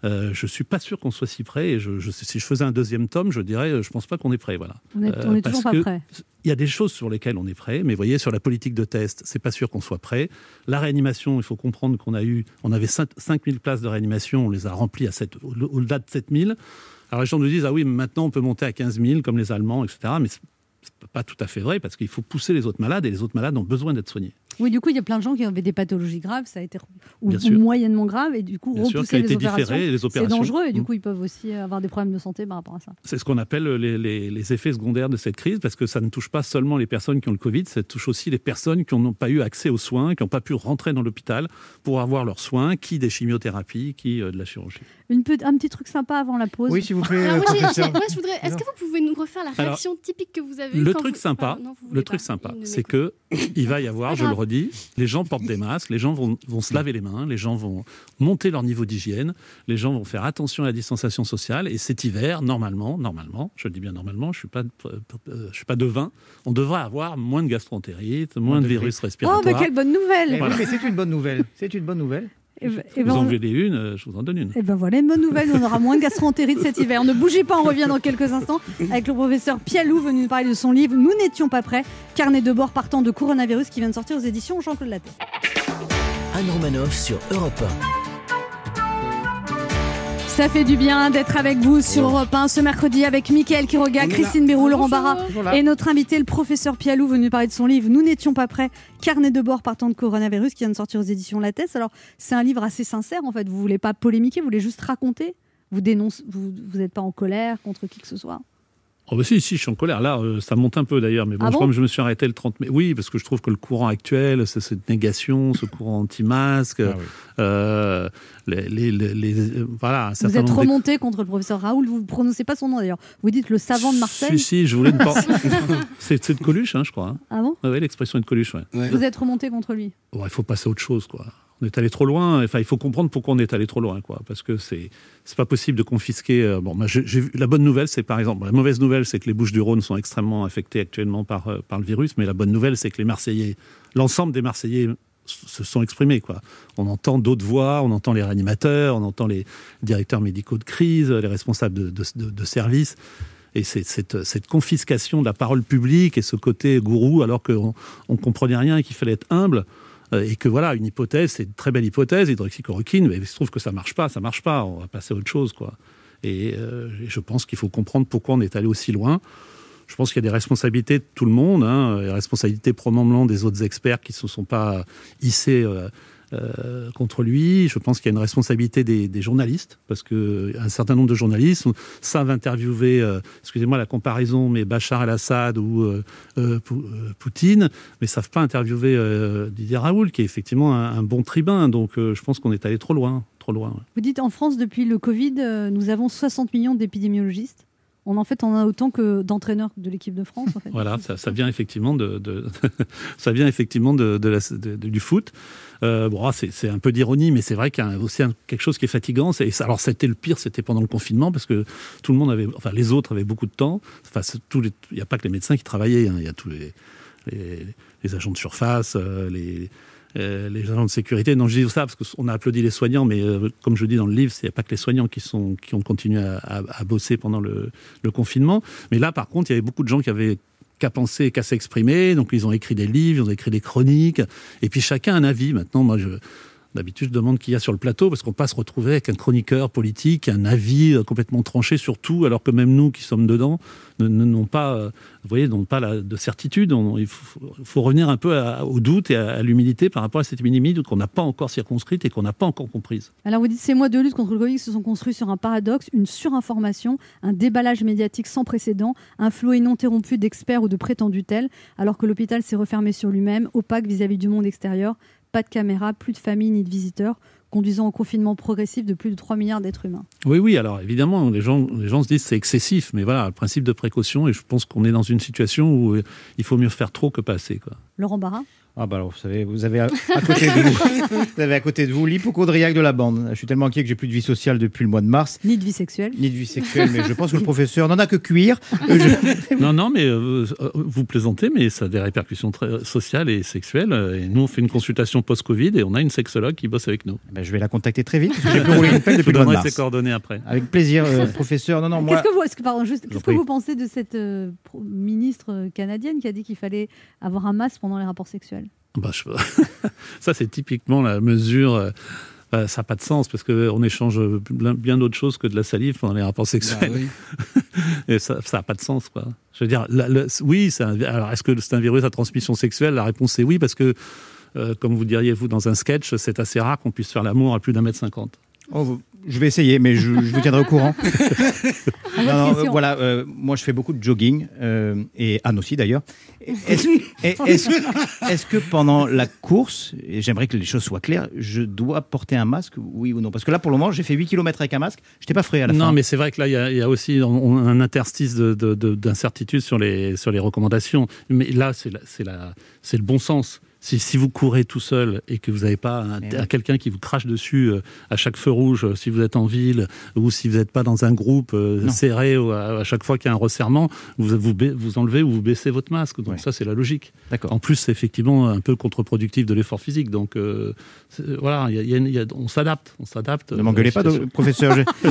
Euh, je suis pas sûr qu'on soit si prêt. Et je, je- si je faisais un deuxième tome, je dirais, euh, je pense pas qu'on est prêt. Voilà. On est, Euh, on est parce toujours pas prêt. Il y a des choses sur lesquelles on est prêt, mais vous voyez, sur la politique de test, c'est pas sûr qu'on soit prêt. La réanimation, il faut comprendre qu'on a eu, on avait 5 5000 places de réanimation, on les a remplies à 7, au- au-delà de 7000. Alors les gens nous disent, ah oui, mais maintenant on peut monter à 15 000 comme les Allemands, etc. Mais c'est pas tout à fait vrai parce qu'il faut pousser les autres malades et les autres malades ont besoin d'être soignés. Oui, du coup, il y a plein de gens qui avaient des pathologies graves, ça a été ou, moyennement graves, et du coup, Bien sûr, repousser qui a les été opérations, différé, les c'est opérations. dangereux, et du Mm. coup, ils peuvent aussi avoir des problèmes de santé par rapport à ça. C'est ce qu'on appelle les, les- les effets secondaires de cette crise, parce que ça ne touche pas seulement les personnes qui ont le Covid, ça touche aussi les personnes qui n'ont pas eu accès aux soins, qui n'ont pas pu rentrer dans l'hôpital pour avoir leurs soins, qui des chimiothérapies, qui euh, de la chirurgie. Une pe- un petit truc sympa avant la pause. Oui, s'il vous plaît, Alors, euh, moi, j'ai- professeur. j'ai- moi, je voudrais. Est-ce que vous pouvez nous refaire la Alors, réaction typique que vous avez Le quand truc vous- sympa, Ah, non, le truc pas. sympa, c'est que il va y avoir, je le redis, les gens portent des masques, les gens vont, vont se laver les mains, les gens vont monter leur niveau d'hygiène, les gens vont faire attention à la distanciation sociale. Et cet hiver, normalement, normalement, je le dis bien normalement, je suis pas, euh, je suis pas devin, on devrait avoir moins de gastroentérite, moins de de virus Oh, respiratoires. mais quelle bonne nouvelle Eh Voilà. oui, mais c'est une bonne nouvelle. C'est une bonne nouvelle. Et, ben- et Vous ben, en voulez une, euh, je vous en donne une. eh ben voilà une bonne nouvelle, on aura moins de gastroentérite cet hiver. Ne bougez pas, on revient dans quelques instants avec le professeur Pialou venu nous parler de son livre Nous n'étions pas prêts, carnet de bord partant de coronavirus qui vient de sortir aux éditions Jean-Claude Lattès. Anne Romanoff sur Europe Ça fait du bien d'être avec vous sur Europe 1 ce mercredi avec Mickaël Quiroga. Christine Béroux, Laurent Barra et notre invité, le professeur Pialou, venu parler de son livre Nous n'étions pas prêts, carnet de bord partant de coronavirus qui vient de sortir aux éditions Lattès. Alors, c'est un livre assez sincère en fait. Vous voulez pas polémiquer, vous voulez juste raconter. Vous dénoncez, vous vous n'êtes pas en colère contre qui que ce soit. Oh bah si, si, je suis en colère. Là, euh, ça monte un peu d'ailleurs, mais bon, Ah je bon crois que je me suis arrêté le 30 mai. Oui, parce que je trouve que le courant actuel, c'est cette négation, ce courant anti-masque, Ah oui. euh, les, les- les- les- euh, voilà, un Vous êtes remonté contre le professeur Raoul, vous ne prononcez pas son nom d'ailleurs. Vous dites le savant de Marseille. Si, si, je voulais ne pas. c'est de Coluche, hein, je crois. hein. Ah bon ouais, l'expression est de Coluche, ouais. Ouais. Vous êtes remonté contre lui. Bon, il faut passer à autre chose, quoi. On est allé trop loin. Enfin, il faut comprendre pourquoi on est allé trop loin, quoi. Parce que c'est c'est pas possible de confisquer. euh, bon, vu- la bonne nouvelle, c'est par exemple, la mauvaise nouvelle, c'est que les Bouches-du-Rhône sont extrêmement affectées actuellement par euh, par le virus. Mais la bonne nouvelle, c'est que les Marseillais, l'ensemble des Marseillais se sont exprimés, quoi. On entend d'autres voix, on entend les réanimateurs, on entend les directeurs médicaux de crise, les responsables de, de, services. Et cette, cette confiscation de la parole publique et ce côté gourou, alors qu'on ne comprenait rien et qu'il fallait être humble, et que voilà, une hypothèse, c'est une très belle hypothèse, hydroxychloroquine, mais il se trouve que ça marche pas, ça marche pas, on va passer à autre chose, quoi. Et, euh, je pense qu'il faut comprendre pourquoi on est allé aussi loin. Je pense qu'il y a des responsabilités de tout le monde, hein, des responsabilités probablement des autres experts qui ne se sont pas hissés euh, euh, contre lui. Je pense qu'il y a une responsabilité des, des journalistes, parce qu'un certain nombre de journalistes savent interviewer, euh, excusez-moi la comparaison, mais Bachar el-Assad ou euh, Pou- Poutine, mais savent pas interviewer Didier Raoul, qui est effectivement un, un bon tribun. Donc je pense qu'on est allé trop loin, trop loin. ouais. Vous dites en France, depuis le Covid, nous avons 60 millions d'épidémiologistes. On en fait, on a autant que d'entraîneurs de l'équipe de France. En fait. Voilà, ça, ça vient effectivement de, de- ça vient effectivement de, de la- de- de- du foot. Euh, ah, c'est c'est un peu d'ironie, mais c'est vrai qu'il y a aussi quelque chose qui est fatigant. C'est- ça- Alors, c'était le pire, c'était pendant le confinement, parce que tout le monde avait, enfin, les autres avaient beaucoup de temps. Enfin, c'est il n'y a pas que les médecins qui travaillaient, hein, il y a tous les, les, agents de surface, euh, les, euh, les agents de sécurité. Non, je dis ça parce qu'on a applaudi les soignants, mais comme je dis dans le livre, a pas que les soignants qui, sont, qui ont continué à bosser pendant le, le confinement. Mais là, par contre, il y avait beaucoup de gens qui avaient qu'à penser qu'à s'exprimer. Donc, ils ont écrit des livres, ils ont écrit des chroniques. Et puis, chacun a un avis. Maintenant, moi, je, d'habitude, je demande qui y a sur le plateau parce qu'on peut pas se retrouver avec un chroniqueur politique, un avis euh, complètement tranché sur tout, alors que même nous qui sommes dedans ne- ne- n'ont pas, euh, vous voyez, pas de certitude. Il faut, revenir un peu au doute et à, à l'humilité par rapport à cette épidémie qu'on n'a pas encore circonscrite et qu'on n'a pas encore comprise. Alors vous dites ces mois de lutte contre le Covid se sont construits sur un paradoxe, une surinformation, un déballage médiatique sans précédent, un flot ininterrompu d'experts ou de prétendus tels, alors que l'hôpital s'est refermé sur lui-même, opaque vis-à-vis du monde extérieur, pas de caméras, plus de familles ni de visiteurs, conduisant au confinement progressif de plus de 3 milliards d'êtres humains. Oui, oui, alors évidemment, les gens, les gens se disent c'est excessif, mais voilà, le principe de précaution, et je pense qu'on est dans une situation où euh, il faut mieux faire trop que pas assez. Quoi. Laurent Barra? Ah bah alors, vous savez, vous avez à, à côté de vous, vous avez à côté de vous l'hypochondriaque de la bande. Je suis tellement inquiet que j'ai plus de vie sociale depuis le mois de mars, Ni de vie sexuelle. ni de vie sexuelle, mais je pense que le professeur n'en a que cuire. Euh, je- Non, non, mais euh, euh, vous plaisantez, mais ça a des répercussions très euh, sociales et sexuelles. Et nous, on fait une consultation post-Covid et on a une sexologue qui bosse avec nous. Ben, je vais la contacter très vite, j'ai pu rouler une pelle Je depuis vous le mois de donnerai ses coordonnées après. Avec plaisir, euh, professeur. Non, non, moi. Qu'est-ce que vous, est-ce que- pardon, juste, qu'est-ce que vous pensez de cette euh, ministre canadienne qui a dit qu'il fallait avoir un masque pendant les rapports sexuels? Bah, je- ça, c'est typiquement la mesure. euh, euh, ça n'a pas de sens parce qu'on échange bien, d'autres choses que de la salive pendant les rapports sexuels. Bah oui. Et ça n'a pas de sens, quoi. Je veux dire, la- oui, c'est un- alors est-ce que c'est un virus à transmission sexuelle? La réponse est oui, parce que, euh, comme vous diriez vous dans un sketch, c'est assez rare qu'on puisse faire l'amour à plus d'un mètre cinquante. Oh, je vais essayer, mais je, je vous tiendrai au courant. Non, non, euh, voilà, euh, moi je fais beaucoup de jogging, euh, et Anne aussi d'ailleurs. Est-ce est- est-ce- est-ce que pendant la course, et j'aimerais que les choses soient claires, je dois porter un masque, oui ou non? Parce que là pour le moment, j'ai fait 8 km avec un masque, j'étais pas frais à la Non, fin. mais c'est vrai que là, il y a, il y a aussi un interstice de- de- de- d'incertitude sur les, sur les recommandations. Mais là, c'est le bon sens. Si, si vous courez tout seul et que vous n'avez pas un- oui. un- quelqu'un qui vous crache dessus euh, à chaque feu rouge, euh, si vous êtes en ville ou si vous n'êtes pas dans un groupe euh, Non. serré ou à, à chaque fois qu'il y a un resserrement, vous, vous, enlevez ou vous baissez votre masque. Donc ça, c'est la logique. D'accord. En plus, c'est effectivement un peu contre-productif de l'effort physique. Donc euh, voilà, il y a- il y a une- il y a- on s'adapte. On s'adapte. Ne m'engueulez pas, professeur.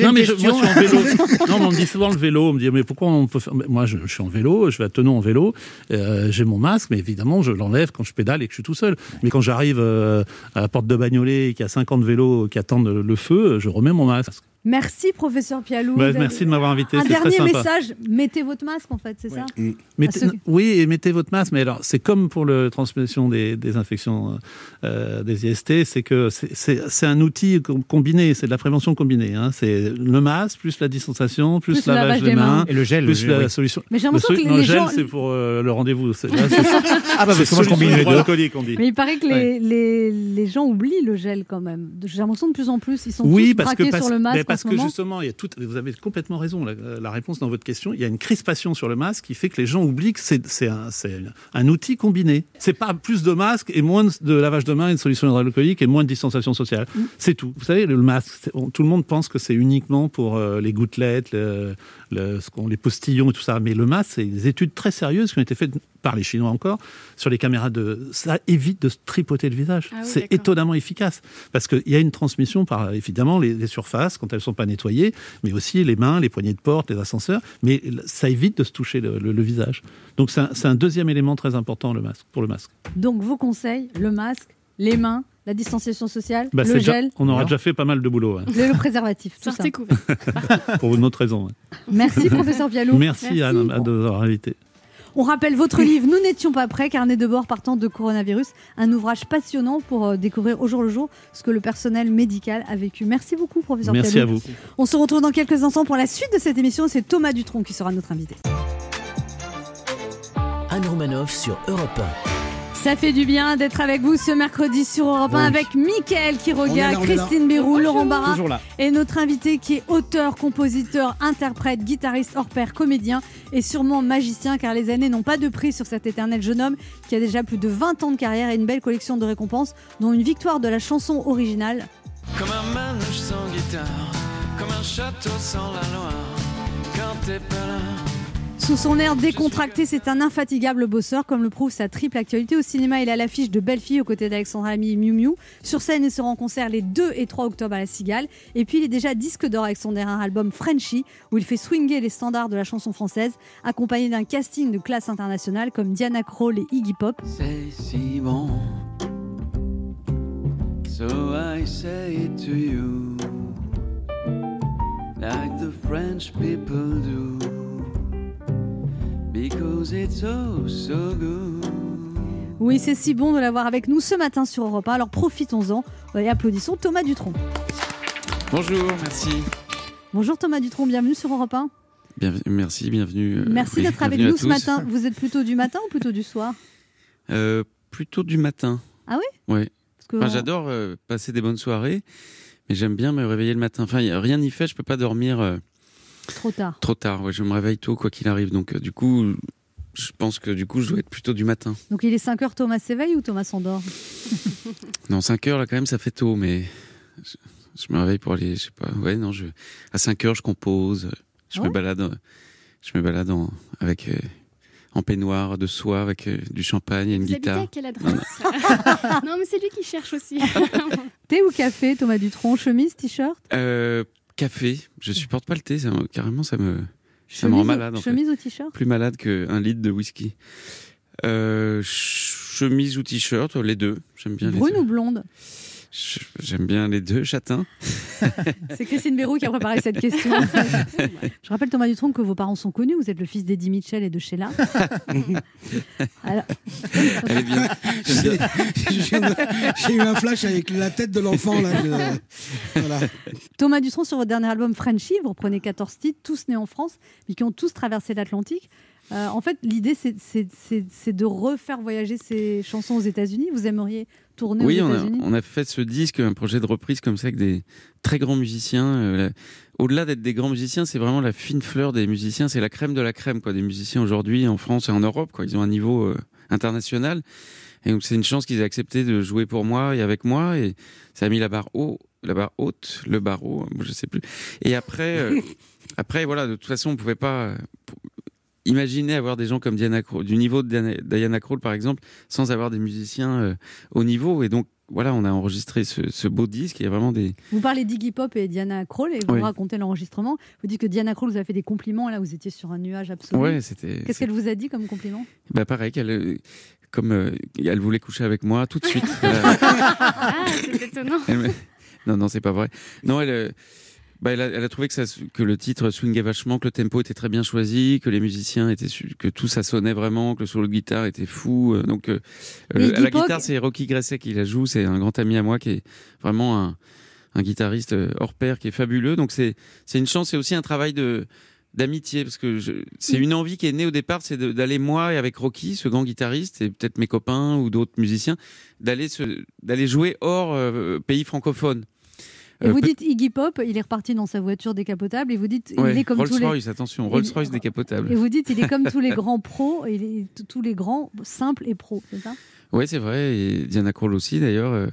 non, mais je, question. moi, je suis en vélo. non, mais on me dit souvent le vélo. On me dit, mais pourquoi on peut faire. Moi, je, je suis en vélo, je vais à Tenon en vélo, euh, j'ai mon masque, mais évidemment, je l'enlève quand je pédale et que je suis tout seul. Mais quand j'arrive euh, à la porte de Bagnolet et qu'il y a 50 vélos qui attendent le, le feu, je remets mon masque. Merci, professeur Pialou. Bah, merci de m'avoir invité, Un très dernier sympa. message mettez votre masque, en fait, c'est ça Mettez- ceux- Oui, et mettez votre masque. Mais alors, c'est comme pour la transmission des, des infections euh, des IST, c'est que c'est- un outil com- combiné, c'est de la prévention combinée. hein. C'est le masque, plus la distanciation, plus, Plus le lavage lavage des mains, mains. Et le gel, plus le gel, la oui. solution. Mais j'ai Le, l'impression que non, les le gel, gens- c'est pour euh, le rendez-vous. Ah bah parce que moi je combine les deux. hydroalcoolique, on dit. Mais il paraît que les, les, les gens oublient le gel quand même. J'ai l'impression de plus en plus, ils sont Oui, tous braqués sur le masque parce que moment. justement, il y a tout, vous avez complètement raison, la, la réponse dans votre question. Il y a une crispation sur le masque qui fait que les gens oublient que c'est un, outil combiné. C'est pas plus de masque et moins de lavage de mains et de solution hydroalcoolique et moins de distanciation sociale. Mm. C'est tout. Vous savez, le masque, on- tout le monde pense que c'est uniquement pour euh, les gouttelettes, le- le- ce qu'on- les postillons et tout ça. Mais le masque, c'est des études très sérieuses qui ont été faites par les Chinois encore sur les caméras de. Ça évite de se tripoter le visage. Ah oui, c'est étonnamment efficace parce qu'il y a une transmission par évidemment les, les surfaces quand elles sont pas nettoyées, mais aussi les mains, les poignées de porte, les ascenseurs. Mais ça évite de se toucher le, le- le visage. Donc c'est un, deuxième élément très important le masque pour le masque. Donc vos conseils, le masque, les mains, la distanciation sociale, Bah, le gel, on aura déjà fait pas mal de boulot hein, le, le préservatif, tout ça. Sortez couvert. pour une autre raison. hein. Merci professeur Pialou. Merci, Merci. Anne à de nous avoir invités. On rappelle votre livre Nous n'étions pas prêts, carnet de bord partant de coronavirus, un ouvrage passionnant pour euh, découvrir au jour le jour ce que le personnel médical a vécu. Merci beaucoup professeur Merci Pialou. à vous. On se retrouve dans quelques instants pour la suite de cette émission. C'est Thomas Dutronc qui sera notre invité. Anne Romanoff sur Europe Ça fait du bien d'être avec vous ce mercredi sur Europe 1 Oui. avec Mickaël qui est là, regarde, on est là. Christine Bérou, Laurent Barra et notre invité qui est auteur, compositeur, interprète, guitariste hors pair, comédien et sûrement magicien car les années n'ont pas de prix sur cet éternel jeune homme qui a déjà plus de 20 ans de carrière et une belle collection de récompenses dont une victoire de la chanson originale. Comme un manouche sans guitare, comme un château sans la Loire. Quand t'es pas là, Sous son air décontracté, c'est un infatigable bosseur, comme le prouve sa triple actualité. Au cinéma, il a l'affiche de Belle Fille aux côtés d'Alexandra Ami et Miu Miu. Sur scène, il sera en concert les 2 et 3 octobre à la Cigale. Et puis, il est déjà disque d'or avec son dernier album Frenchy, où il fait swinger les standards de la chanson française, accompagné d'un casting de classe internationale comme Diana Krall et Iggy Pop. c'est si bon. So I say it to you, like the French people do, because it's oh so good. Oui, c'est si bon de l'avoir avec nous ce matin sur Europe 1. Alors profitons-en et applaudissons Thomas Dutronc. Bonjour, merci. Bonjour Thomas Dutronc, bienvenue sur Europe 1. Bienvenue, merci, bienvenue. euh, Merci oui, d'être avec nous ce tous. matin. Vous êtes plutôt du matin ou plutôt du soir? Euh, plutôt du matin. Ah oui? Enfin, on- J'adore euh, passer des bonnes soirées, mais j'aime bien me réveiller le matin. Enfin, rien n'y fait, je peux pas dormir euh, Trop tard. trop tard. Ouais, je me réveille tôt, quoi qu'il arrive. Donc, euh, du coup, je pense que du coup, je dois être plutôt du matin. Donc il est 5 heures, Thomas s'éveille ou Thomas s'endort? Non, 5 heures, là, quand même, ça fait tôt, mais je, je me réveille pour aller, je sais pas. Ouais, non, je, à 5 heures, je compose. Je Ah me balade, je me balade en, avec, euh, en peignoir de soie, avec euh, du champagne et une Vous guitare. à quelle adresse? Non, mais c'est lui qui cherche aussi. Thé ou café, Thomas Dutronc? Chemise, t-shirt? Euh, café. Je supporte pas le thé. Ça me- carrément, ça me, ça me rend ou- malade. Fait. chemise ou t-shirt? Plus malade qu'un litre de whisky. Euh, ch- chemise ou t-shirt, les deux. J'aime bien Brune les deux. ou blonde? J'aime bien les deux. Châtain. C'est Christine Bérou qui a préparé cette question. Je rappelle Thomas Dutronc que vos parents sont connus. Vous êtes le fils d'Eddie Mitchell et de Sheila. Alors- Elle est bien. J'ai j'ai eu- j'ai eu un flash avec la tête de l'enfant là. je- voilà. Thomas Dutronc, sur votre dernier album Frenchy, vous reprenez 14 titres, tous nés en France, mais qui ont tous traversé l'Atlantique. Euh, en fait, l'idée, c'est- de refaire voyager ces chansons aux États-Unis. Vous aimeriez tourner Oui, aux on a, États-Unis? on a fait ce disque, un projet de reprise comme ça avec des très grands musiciens. euh, Au-delà d'être des grands musiciens, c'est vraiment la fine fleur des musiciens. C'est la crème de la crème, quoi, des musiciens aujourd'hui en France et en Europe. Quoi. Ils ont un niveau euh, international. Et donc, c'est une chance qu'ils aient accepté de jouer pour moi et avec moi. Et ça a mis la barre haut, la barre haute, le barreau, je sais plus. Et après, euh, après, voilà, de toute façon, on pouvait pas. Imaginer avoir des gens comme Diana Krall, du niveau de Diana, Diana Krall par exemple, sans avoir des musiciens euh, au niveau. Et donc, voilà, on a enregistré ce, ce beau disque. Il y a vraiment des. Vous parlez d'Iggy Pop et Diana Krall et vous Oui. racontez l'enregistrement. Vous dites que Diana Krall vous a fait des compliments. Là, vous étiez sur un nuage absolu. Ouais, c'était. Qu'est-ce qu'elle vous a dit comme compliment? Bah, pareil, qu'elle, euh, comme euh, elle voulait coucher avec moi tout de suite. ah, c'est étonnant. Me- Non, non, c'est pas vrai. Non, elle, euh, bah, elle, a, elle a trouvé que, ça, que le titre swingait vachement, que le tempo était très bien choisi, que les musiciens étaient, que tout ça sonnait vraiment, que le solo de guitare était fou. euh, donc, euh, Mais le- à la guitare, c'est Rocky Gresset qui la joue. C'est un grand ami à moi qui est vraiment un, un guitariste euh, hors pair qui est fabuleux. Donc, c'est, c'est une chance. C'est aussi un travail de d'amitié parce que je- c'est une envie qui est née au départ c'est d'aller moi et avec Rocky ce grand guitariste et peut-être mes copains ou d'autres musiciens d'aller se d'aller jouer hors euh, pays francophone Et Euh, vous dites Iggy Pop, il est reparti dans sa voiture décapotable et vous dites Ouais, il est comme tous les Rolls-Royce, attention, Rolls-Royce décapotable. Et vous dites il est comme tous les grands pros, il est t- tous les grands simples et pros, c'est ça? Oui, c'est vrai. Et Diana Krall aussi, d'ailleurs. euh,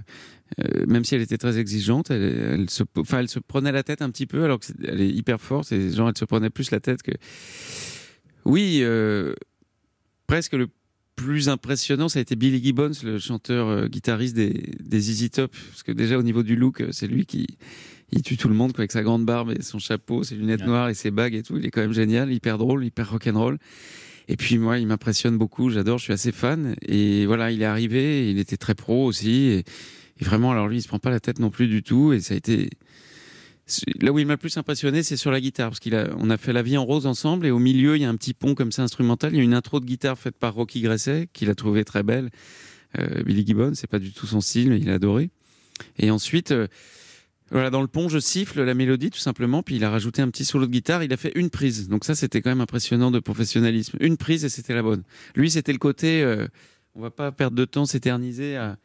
euh, même si elle était très exigeante, elle, elle se, enfin, elle se prenait la tête un petit peu, alors qu'elle est hyper forte. Et genre, elle se prenait plus la tête que. Oui, euh, presque le plus impressionnant, ça a été Billy Gibbons, le chanteur euh, guitariste des, des Easy Top, parce que déjà au niveau du look, euh, c'est lui qui il tue tout le monde quoi, avec sa grande barbe et son chapeau, ses lunettes noires et ses bagues et tout. Il est quand même génial, hyper drôle, hyper rock'n'roll. Et puis moi, il m'impressionne beaucoup, j'adore, je suis assez fan. Et voilà, il est arrivé, il était très pro aussi. Et, et vraiment, alors lui, il se prend pas la tête non plus du tout. Et ça a été là où il m'a le plus impressionné, c'est sur la guitare, parce qu'il a, a fait La Vie en rose ensemble, et au milieu, il y a un petit pont comme ça instrumental. Il y a une intro de guitare faite par Rocky Gresset, qu'il a trouvé très belle. Euh, Billy Gibbons, c'est pas du tout son style, mais il a adoré. Et ensuite, euh, voilà, dans le pont, je siffle la mélodie tout simplement, puis il a rajouté un petit solo de guitare. Il a fait une prise, donc ça, c'était quand même impressionnant de professionnalisme. Une prise et c'était la bonne. Lui, c'était le côté. euh, On va pas perdre de temps, s'éterniser à,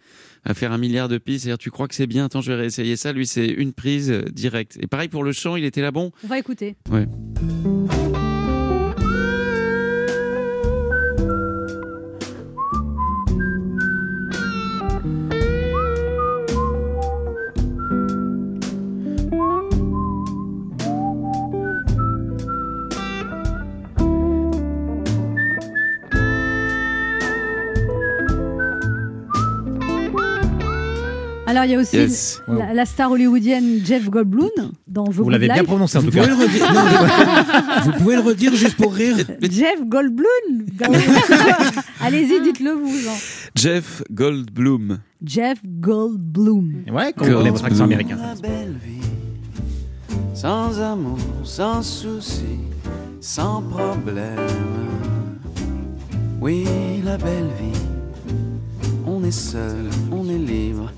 à faire un milliard de pistes. C'est-à-dire, tu crois que c'est bien, attends, je vais réessayer ça. Lui, c'est une prise euh, directe. Et pareil pour le chant, il était là bon? On va écouter. Ouais. Alors, il y a aussi Yes. la, la star hollywoodienne Jeff Goldblum dans The Vous l'avez bien prononcé en Vous tout pouvez, cas. le redire, non, vous pouvez le redire juste pour rire Jeff Goldblum. Allez-y, dites-le vous. hein. Jeff Goldblum. Jeff Goldblum. Ouais, quand vous connaissez votre accent américain. La belle vie, sans amour, sans souci, sans problème. Oui, la belle vie, on est seul, on est libre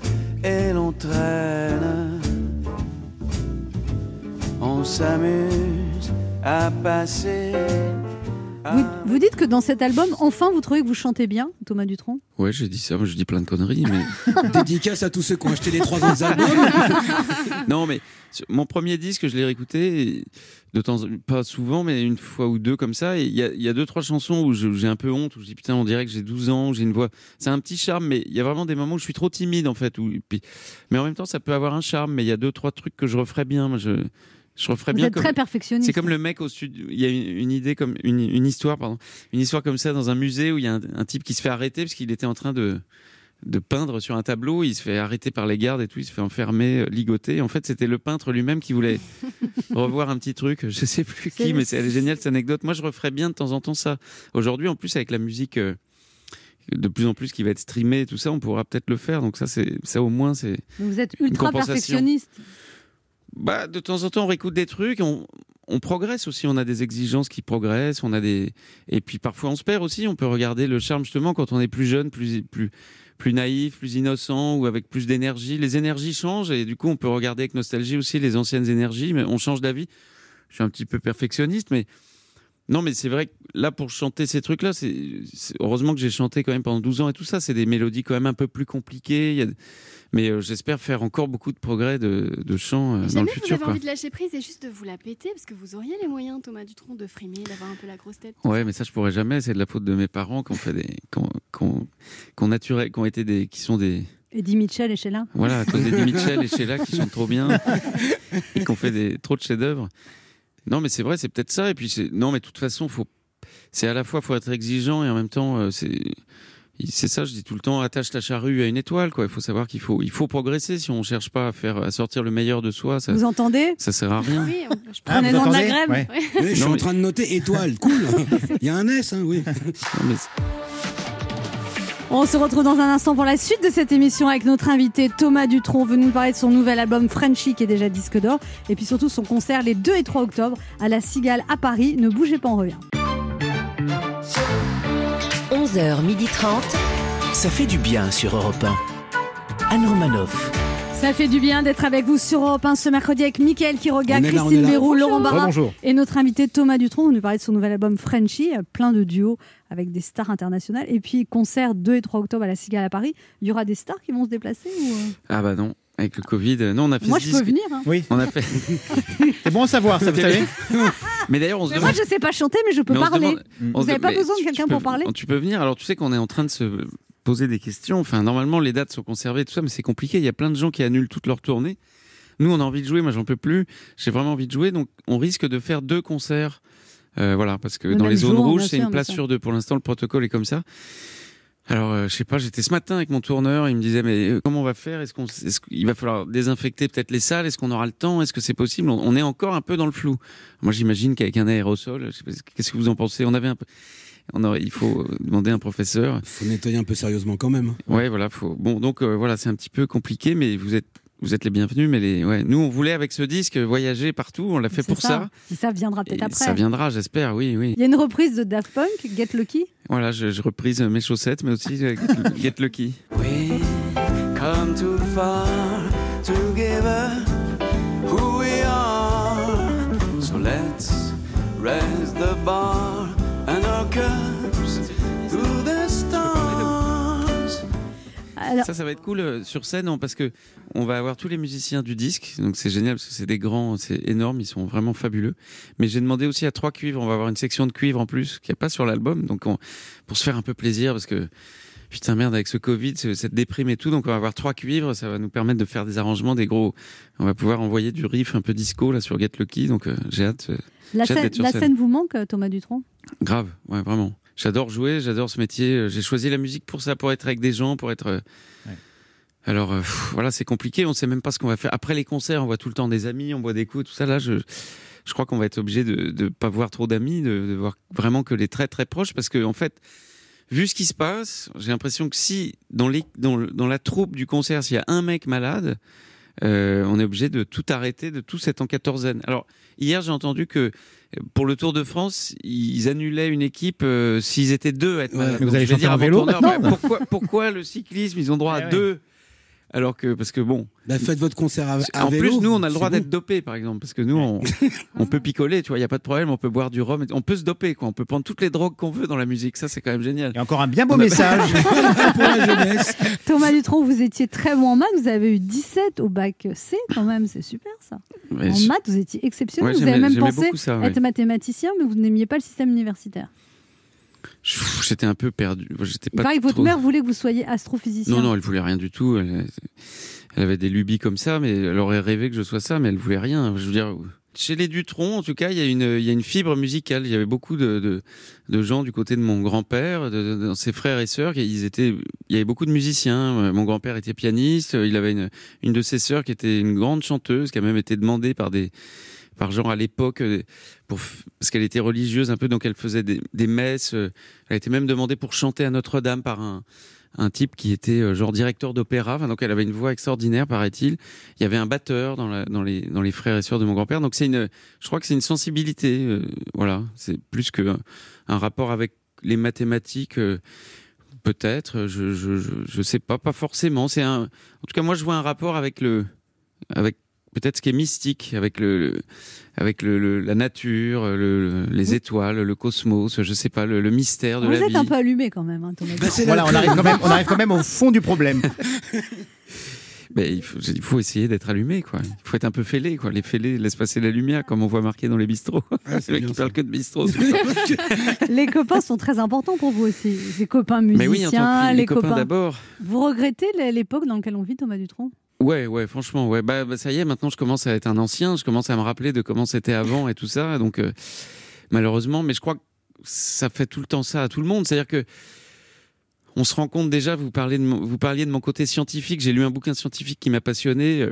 et l'on traîne. On s'amuse à passer. Vous, vous dites que dans cet album, enfin, vous trouvez que vous chantez bien, Thomas Dutronc? Ouais, j'ai dit ça, je dis plein de conneries, mais. Dédicace à tous ceux qui ont acheté les trois autres albums. non, mais mon premier disque, je l'ai réécouté de temps, pas souvent, mais une fois ou deux comme ça. Et il y a, il y a deux, trois chansons où j'ai un peu honte, où je dis putain, on dirait que j'ai 12 ans, où j'ai une voix. C'est un petit charme, mais il y a vraiment des moments où je suis trop timide en fait. Où, puis, mais en même temps, ça peut avoir un charme, mais il y a deux, trois trucs que je referais bien. Moi, je, je referais Vous bien êtes comme- très perfectionniste. C'est comme le mec au sud. Il y a une, une idée comme une, une histoire, pardon, une histoire comme ça dans un musée où il y a un, un type qui se fait arrêter parce qu'il était en train de de peindre sur un tableau. Il se fait arrêter par les gardes et tout. Il se fait enfermer, euh, ligoter. En fait, c'était le peintre lui-même qui voulait revoir un petit truc. Je sais plus qui, mais c'est géniale cette anecdote. Moi, je referais bien de temps en temps ça. Aujourd'hui, en plus avec la musique. euh, de plus en plus qui va être streamé et tout ça, on pourra peut-être le faire. Donc ça, c'est ça au moins, c'est Vous êtes ultra perfectionniste. Bah, de temps en temps, on réécoute des trucs, on, on progresse aussi, on a des exigences qui progressent, on a des et puis parfois on se perd aussi. On peut regarder le charme justement quand on est plus jeune, plus plus plus naïf, plus innocent ou avec plus d'énergie. Les énergies changent et du coup on peut regarder avec nostalgie aussi les anciennes énergies, mais on change d'avis. Je suis un petit peu perfectionniste, mais non, mais c'est vrai que là, pour chanter ces trucs-là, c'est c'est- heureusement que j'ai chanté quand même pendant 12 ans et tout ça. C'est des mélodies quand même un peu plus compliquées. Il y a- Mais euh, j'espère faire encore beaucoup de progrès de, de chant euh, dans Jamais le vous futur. avez quoi. envie de lâcher prise et juste de vous la péter parce que vous auriez les moyens, Thomas Dutronc, de frimer, d'avoir un peu la grosse tête. Ouais, mais ça, je pourrais jamais. C'est de la faute de mes parents qui ont fait des, qui ont, qui ont- qui ont naturel, qui ont été des, qui sont des, Eddie Mitchell et Sheila. voilà, à cause d'Eddie Mitchell et Sheila qui chantent trop bien et qui ont fait des, trop de chefs-d'œuvre. Non, mais c'est vrai, c'est peut-être ça. Et puis, non, mais de toute façon, faut, c'est à la fois, faut être exigeant et en même temps, euh, c'est, c'est ça, je dis tout le temps, attache ta charrue à une étoile, quoi. Il faut savoir qu'il faut, il faut progresser. Si on cherche pas à faire, à sortir le meilleur de soi, ça, Vous entendez ça sert à rien. Oui, on- je Prenez vous dans de la grève. Ouais. Oui, je suis Non, en mais- train de noter étoile, cool. Il y a un S, hein, oui. Non, mais c'est- On se retrouve dans un instant pour la suite de cette émission avec notre invité Thomas Dutronc, venu nous parler de son nouvel album Frenchy qui est déjà disque d'or et puis surtout son concert les 2 et 3 octobre à la Cigale à Paris. Ne bougez pas, on revient. 11h30. Ça fait du bien sur Europe 1. Anne Romanoff. Ça fait du bien d'être avec vous sur Europe 1 ce mercredi avec Mickaël Quiroga, là, Christine. Béroux, Laurent Barra Bonjour. et notre invité Thomas Dutronc. On nous parlait de son nouvel album Frenchy, plein de duos avec des stars internationales. Et puis concert 2 et 3 octobre à la Cigale à Paris. Il y aura des stars qui vont se déplacer ou... euh ah bah non, avec le Covid, non, on a fait Moi ce je peux venir. hein. Oui, On a fait. c'est bon à savoir, ça, vous savez. Mais d'ailleurs, on se Mais moi je sais pas chanter mais je peux mais on se parler. demande- Vous n'avez pas besoin de quelqu'un pour parler Tu peux venir. Alors, tu sais qu'on est en train de se poser des questions. Enfin, normalement, les dates sont conservées, tout ça, mais c'est compliqué. Il y a plein de gens qui annulent toutes leurs tournées. Nous, on a envie de jouer. Moi, j'en peux plus. J'ai vraiment envie de jouer. Donc, on risque de faire deux concerts. Euh, voilà, parce que dans les zones jour, rouges, c'est une place sur deux. Pour l'instant, le protocole est comme ça. Alors, euh, je sais pas, j'étais ce matin avec mon tourneur, il me disait, mais euh, comment on va faire? Est-ce qu'on, est-ce qu'il va falloir désinfecter peut-être les salles? Est-ce qu'on aura le temps? Est-ce que c'est possible? On, on est encore un peu dans le flou. Moi, j'imagine qu'avec un aérosol, qu'est-ce que vous en pensez? On avait un peu, on aurait, il faut demander à un professeur. Faut nettoyer un peu sérieusement quand même. Ouais, voilà, faut. Bon, donc euh, voilà, c'est un petit peu compliqué, mais vous êtes, vous êtes les bienvenus. Mais les, ouais, nous, on voulait avec ce disque voyager partout. On l'a fait pour ça. Et ça viendra peut-être après. ça viendra, j'espère. Oui, oui. Il y a une reprise de Daft Punk, Get Lucky? Voilà, je, je reprise mes chaussettes, mais aussi euh, Get Lucky. We come too far to Alors- Ça, ça va être cool euh, sur scène non, parce que on va avoir tous les musiciens du disque, donc c'est génial parce que c'est des grands, c'est énorme, ils sont vraiment fabuleux. Mais j'ai demandé aussi à trois cuivres, on va avoir une section de cuivre en plus qui n'y a pas sur l'album, donc on- pour se faire un peu plaisir parce que putain merde avec ce Covid, ce- cette déprime et tout, donc on va avoir trois cuivres, ça va nous permettre de faire des arrangements, des gros, on va pouvoir envoyer du riff un peu disco là sur Get Lucky, donc euh, j'ai hâte. euh, La, hâte scène, sur la scène. scène vous manque, Thomas Dutronc? Grave, ouais, vraiment. J'adore jouer, j'adore ce métier. euh, J'ai choisi la musique pour ça, pour être avec des gens, pour être. euh, Alors euh, pff, voilà, c'est compliqué. On sait même pas ce qu'on va faire. Après les concerts, on voit tout le temps des amis, on boit des coups, tout ça. Là, je, je crois qu'on va être obligé de ne pas voir trop d'amis, de, de voir vraiment que les très très proches, parce que en fait, vu ce qui se passe, j'ai l'impression que si dans les dans, dans la troupe du concert, s'il y a un mec malade, euh, on est obligé de tout arrêter, de tout être en quatorzaine. Alors hier, j'ai entendu que euh, pour le Tour de France, ils annulaient une équipe euh, s'ils étaient deux à être. Mais vous allez dire en vélo bah, pourquoi, pourquoi le cyclisme, ils ont droit Eh à ouais. deux alors que parce que bon, Bah, faites votre concert à, à en vélo, plus, nous, on a le droit d'être bon. dopé, par exemple, parce que nous, on, on peut picoler, tu vois, il y a pas de problème, on peut boire du rhum, on peut se doper, quoi. On peut prendre toutes les drogues qu'on veut dans la musique, ça, c'est quand même génial. Et encore un bien beau On a- message. pour la jeunesse. Thomas Dutronc, vous étiez très bon en maths, vous avez eu 17 au bac C quand même, c'est super ça. Ouais, en je- maths, vous étiez exceptionnel, Ouais, vous avez même pensé beaucoup ça, ouais. être mathématicien, mais vous n'aimiez pas le système universitaire. J'étais un peu perdu. J'étais pas que votre trop- mère voulait que vous soyez astrophysicien. Non, non, elle voulait rien du tout. Elle, elle avait des lubies comme ça, mais elle aurait rêvé que je sois ça, mais elle voulait rien. Je veux dire, chez les Dutron, en tout cas, il y a une, il y a une fibre musicale. Il y avait beaucoup de, de, de gens du côté de mon grand-père, de, de- de ses frères et sœurs. Ils étaient, il y avait beaucoup de musiciens. Mon grand-père était pianiste. Il avait une, une de ses sœurs qui était une grande chanteuse, qui a même été demandée par des, par genre à l'époque, pour parce qu'elle était religieuse un peu, donc elle faisait des, des messes. euh, Elle a été même demandée pour chanter à Notre-Dame par un, un type qui était euh, genre directeur d'opéra. Enfin, donc elle avait une voix extraordinaire, paraît-il. Il y avait un batteur dans, la- dans, les, dans les frères et sœurs de mon grand-père. Donc c'est une, je crois que c'est une sensibilité. euh, voilà, c'est plus que un, un rapport avec les mathématiques. euh, Peut-être, je, je, je, je sais pas, pas forcément. C'est un, en tout cas, moi, je vois un rapport avec le, avec peut-être ce qui est mystique, avec le, le- avec le, le- la nature, le, le- les étoiles, le cosmos, je sais pas, le, le mystère de vous la êtes vie. un peu allumé quand même, hein, Thomas Bah, Dutronc. Voilà, on arrive, quand même, on arrive quand même au fond du problème. Ben, il, faut, il faut essayer d'être allumé, quoi. Il faut être un peu fêlé, quoi. Les fêlés laissent passer la lumière, comme on voit marqué dans les bistrots. Ah, c'est qui parle que de bistrots. les copains sont très importants pour vous aussi. Les copains musiciens, Mais oui, en tant que les les copains copains. d'abord. Vous regrettez l'époque dans laquelle on vit, Thomas Dutronc? Ouais, ouais, franchement, ouais. Bah, bah, ça y est, maintenant je commence à être un ancien, je commence à me rappeler de comment c'était avant et tout ça. Donc, euh, malheureusement, mais je crois que ça fait tout le temps ça à tout le monde. C'est-à-dire que on se rend compte déjà, vous, parlez de vous parliez de mon côté scientifique, j'ai lu un bouquin scientifique qui m'a passionné.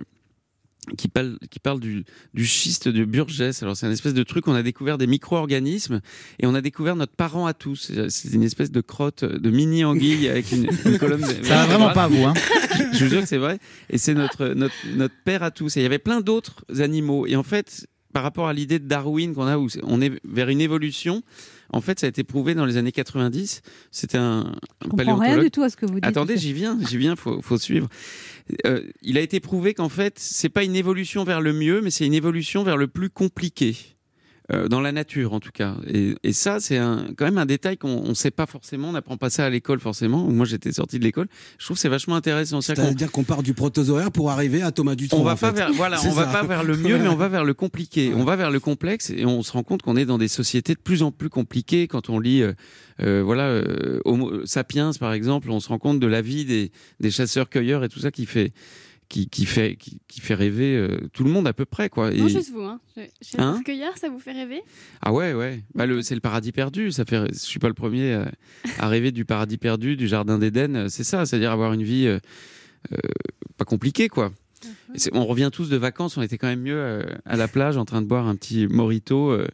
Qui parle, qui parle du, du schiste de Burgess. Alors, c'est une espèce de truc, on a découvert des micro-organismes et on a découvert notre parent à tous. C'est une espèce de crotte, de mini-anguille avec une, une colonne. de- Ça va vraiment pas à vous, hein. je vous jure que c'est vrai. Et c'est notre, notre, notre père à tous. Et il y avait plein d'autres animaux. Et en fait, par rapport à l'idée de Darwin qu'on a, où on est vers une évolution, en fait, ça a été prouvé dans les années 90. C'était un, un Je comprends rien du tout à ce que vous dites. Attendez, j'y viens, j'y viens, faut, faut suivre. Euh, il a été prouvé qu'en fait, c'est pas une évolution vers le mieux, mais c'est une évolution vers le plus compliqué. Euh, dans la nature, en tout cas. Et, et ça, c'est quand même un détail qu'on ne sait pas forcément, on n'apprend pas ça à l'école forcément. Moi, j'étais sorti de l'école. Je trouve que c'est vachement intéressant. C'est-à-dire qu'on- part du protozoaire pour arriver à Thomas Dutronc. on va pas fait. vers voilà, on va pas vers le mieux, mais on va vers le compliqué. On va vers le complexe et on se rend compte qu'on est dans des sociétés de plus en plus compliquées. Quand on lit, euh, euh, voilà, euh, Homo sapiens par exemple, on se rend compte de la vie des, des chasseurs-cueilleurs et tout ça qui fait qui, qui fait qui, qui fait rêver euh, tout le monde à peu près quoi. Non, Et- juste vous. Hein. Chez Hein cueilleur, ça vous fait rêver ah ouais, ouais. Bah, le, c'est le paradis perdu. Ça fait, je suis pas le premier à, à rêver du paradis perdu, du jardin d'Éden. C'est ça, c'est-à-dire avoir une vie euh, euh, pas compliquée, quoi. On revient tous de vacances. On était quand même mieux euh, à la plage, en train de boire un petit morito euh,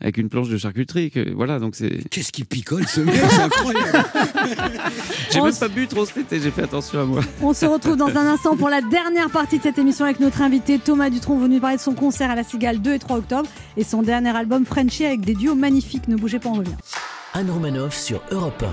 avec une planche de charcuterie. Que, voilà, donc c'est. Qu'est-ce qui picole ce mec C'est incroyable. J'ai On même pas bu trop cet été. J'ai fait attention à moi. On se retrouve dans un instant pour la dernière partie de cette émission avec notre invité Thomas Dutronc, venu parler de son concert à la Cigale 2 et 3 octobre et son dernier album Frenchy avec des duos magnifiques. Ne bougez pas, on revient. Anne Romanoff sur Europe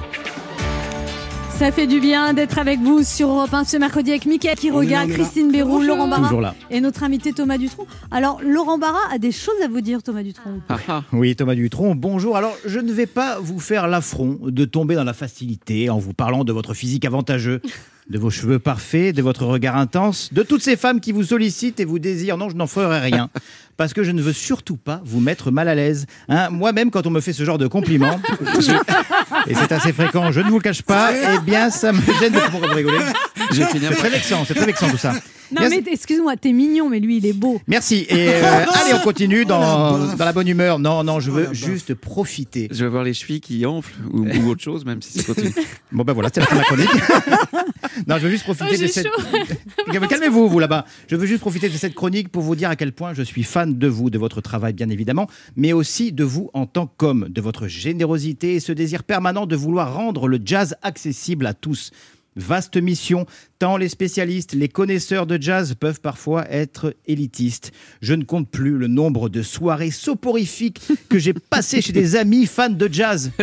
Ça fait du bien d'être avec vous sur Europe 1 ce mercredi avec Mickaël qui On est là, regarde, on est là. Christine Béroux, Laurent Barra Toujours là. et notre invité Thomas Dutronc. Alors, Laurent Barra a des choses à vous dire, Thomas Dutronc. Ah, ah. Oui, Thomas Dutronc, bonjour. Alors, je ne vais pas vous faire l'affront de tomber dans la facilité en vous parlant de votre physique avantageux, de vos cheveux parfaits, de votre regard intense, de toutes ces femmes qui vous sollicitent et vous désirent. Non, je n'en ferai rien. Parce que je ne veux surtout pas vous mettre mal à l'aise. Hein, Moi-même, quand on me fait ce genre de compliments, je- et c'est assez fréquent, je ne vous le cache pas, eh bien, ça me gêne de pourquoi vous rigolez. C'est très vexant, c'est très vexant tout ça. Non, mais excuse-moi, t'es mignon, mais lui, il est beau. Merci. Et euh, allez, on continue dans, Oh la dans la bonne humeur. Non, non, je Oh veux juste profiter. Je vais voir les chevilles qui enflent ou, ou autre chose, même si ça continue. Bon ben voilà, c'est la fin de la chronique. non, je veux juste profiter Oh, de cette. Calmez-vous, vous là-bas. Je veux juste profiter de cette chronique pour vous dire à quel point je suis fan de vous, de votre travail bien évidemment, mais aussi de vous en tant qu'homme, de votre générosité et ce désir permanent de vouloir rendre le jazz accessible à tous. Vaste mission, tant les spécialistes, les connaisseurs de jazz peuvent parfois être élitistes. Je ne compte plus le nombre de soirées soporifiques que j'ai passées chez des amis fans de jazz.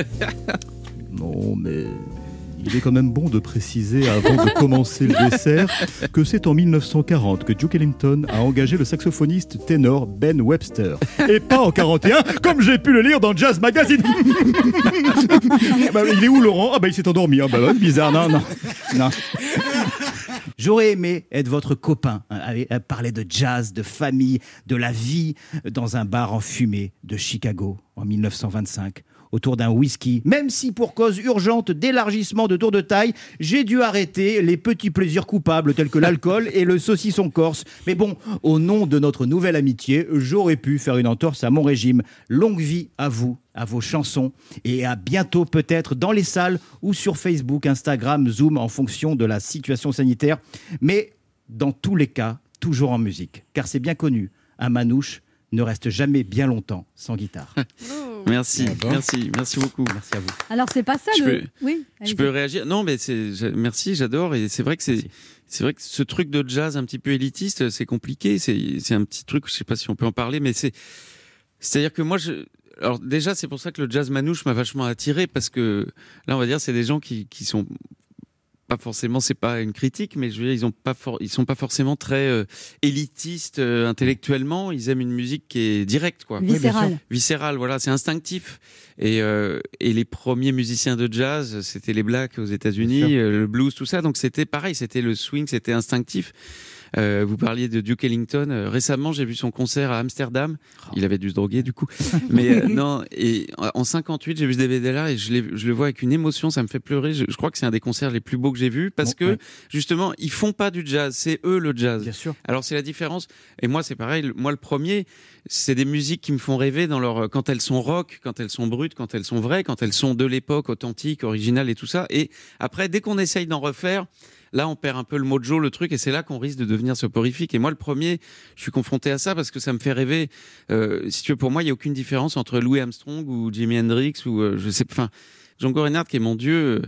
Non, mais il est quand même bon de préciser avant de commencer le dessert que c'est en 1940 que Duke Ellington a engagé le saxophoniste ténor Ben Webster. Et pas en 41, comme j'ai pu le lire dans Jazz Magazine. Bah, il est où Laurent? Ah bah il s'est endormi. Ah bah bizarre, non, non. J'aurais aimé être votre copain, hein, euh, parler de jazz, de famille, de la vie euh, dans un bar en fumée de Chicago en 1925 autour d'un whisky, même si pour cause urgente d'élargissement de tour de taille, j'ai dû arrêter les petits plaisirs coupables tels que l'alcool et le saucisson corse. Mais bon, au nom de notre nouvelle amitié, j'aurais pu faire une entorse à mon régime. Longue vie à vous, à vos chansons et à bientôt peut-être dans les salles ou sur Facebook, Instagram, Zoom en fonction de la situation sanitaire. Mais dans tous les cas, toujours en musique, car c'est bien connu, un manouche ne reste jamais bien longtemps sans guitare. Merci, Ah bon merci, merci beaucoup. Merci à vous. Alors, c'est pas ça Je le. peux- Oui, Je peux réagir Non, mais c'est merci, j'adore et c'est vrai que c'est c'est vrai que ce truc de jazz un petit peu élitiste, c'est compliqué. C'est c'est un petit truc, je sais pas si on peut en parler, mais c'est c'est-à-dire que moi je alors déjà c'est pour ça que le jazz manouche m'a vachement attiré parce que là on va dire c'est des gens qui qui sont pas forcément, c'est pas une critique, mais je veux dire, ils ont pas for- ils sont pas forcément très euh, élitistes euh, intellectuellement. Ils aiment une musique qui est directe, quoi Viscéral. viscéral, voilà, c'est instinctif. Et, euh, et les premiers musiciens de jazz, c'était les blacks aux États-Unis, euh, le blues, tout ça. Donc c'était pareil, c'était le swing, c'était instinctif. Euh, vous parliez de Duke Ellington. Euh, récemment, j'ai vu son concert à Amsterdam. Il avait dû se droguer du coup. Mais euh, non, et en- en 58, j'ai vu ce DVD là et je, le vois avec une émotion, ça me fait pleurer. Je, je crois que c'est un des concerts les plus beaux que j'ai vus parce Bon, que ouais. justement, ils font pas du jazz, c'est eux le jazz. Bien sûr. Alors c'est la différence. Et moi c'est pareil. Moi le premier, c'est des musiques qui me font rêver dans leur quand elles sont rock, quand elles sont brutes, quand elles sont vraies, quand elles sont de l'époque, authentiques, originales et tout ça. Et après, dès qu'on essaye d'en refaire. Là, on perd un peu le mojo, le truc, et c'est là qu'on risque de devenir soporifique. Et moi, le premier, je suis confronté à ça parce que ça me fait rêver. Euh, si tu veux, pour moi, il n'y a aucune différence entre Louis Armstrong ou Jimi Hendrix ou euh, je sais, enfin, Django Reinhardt, qui est mon dieu, euh,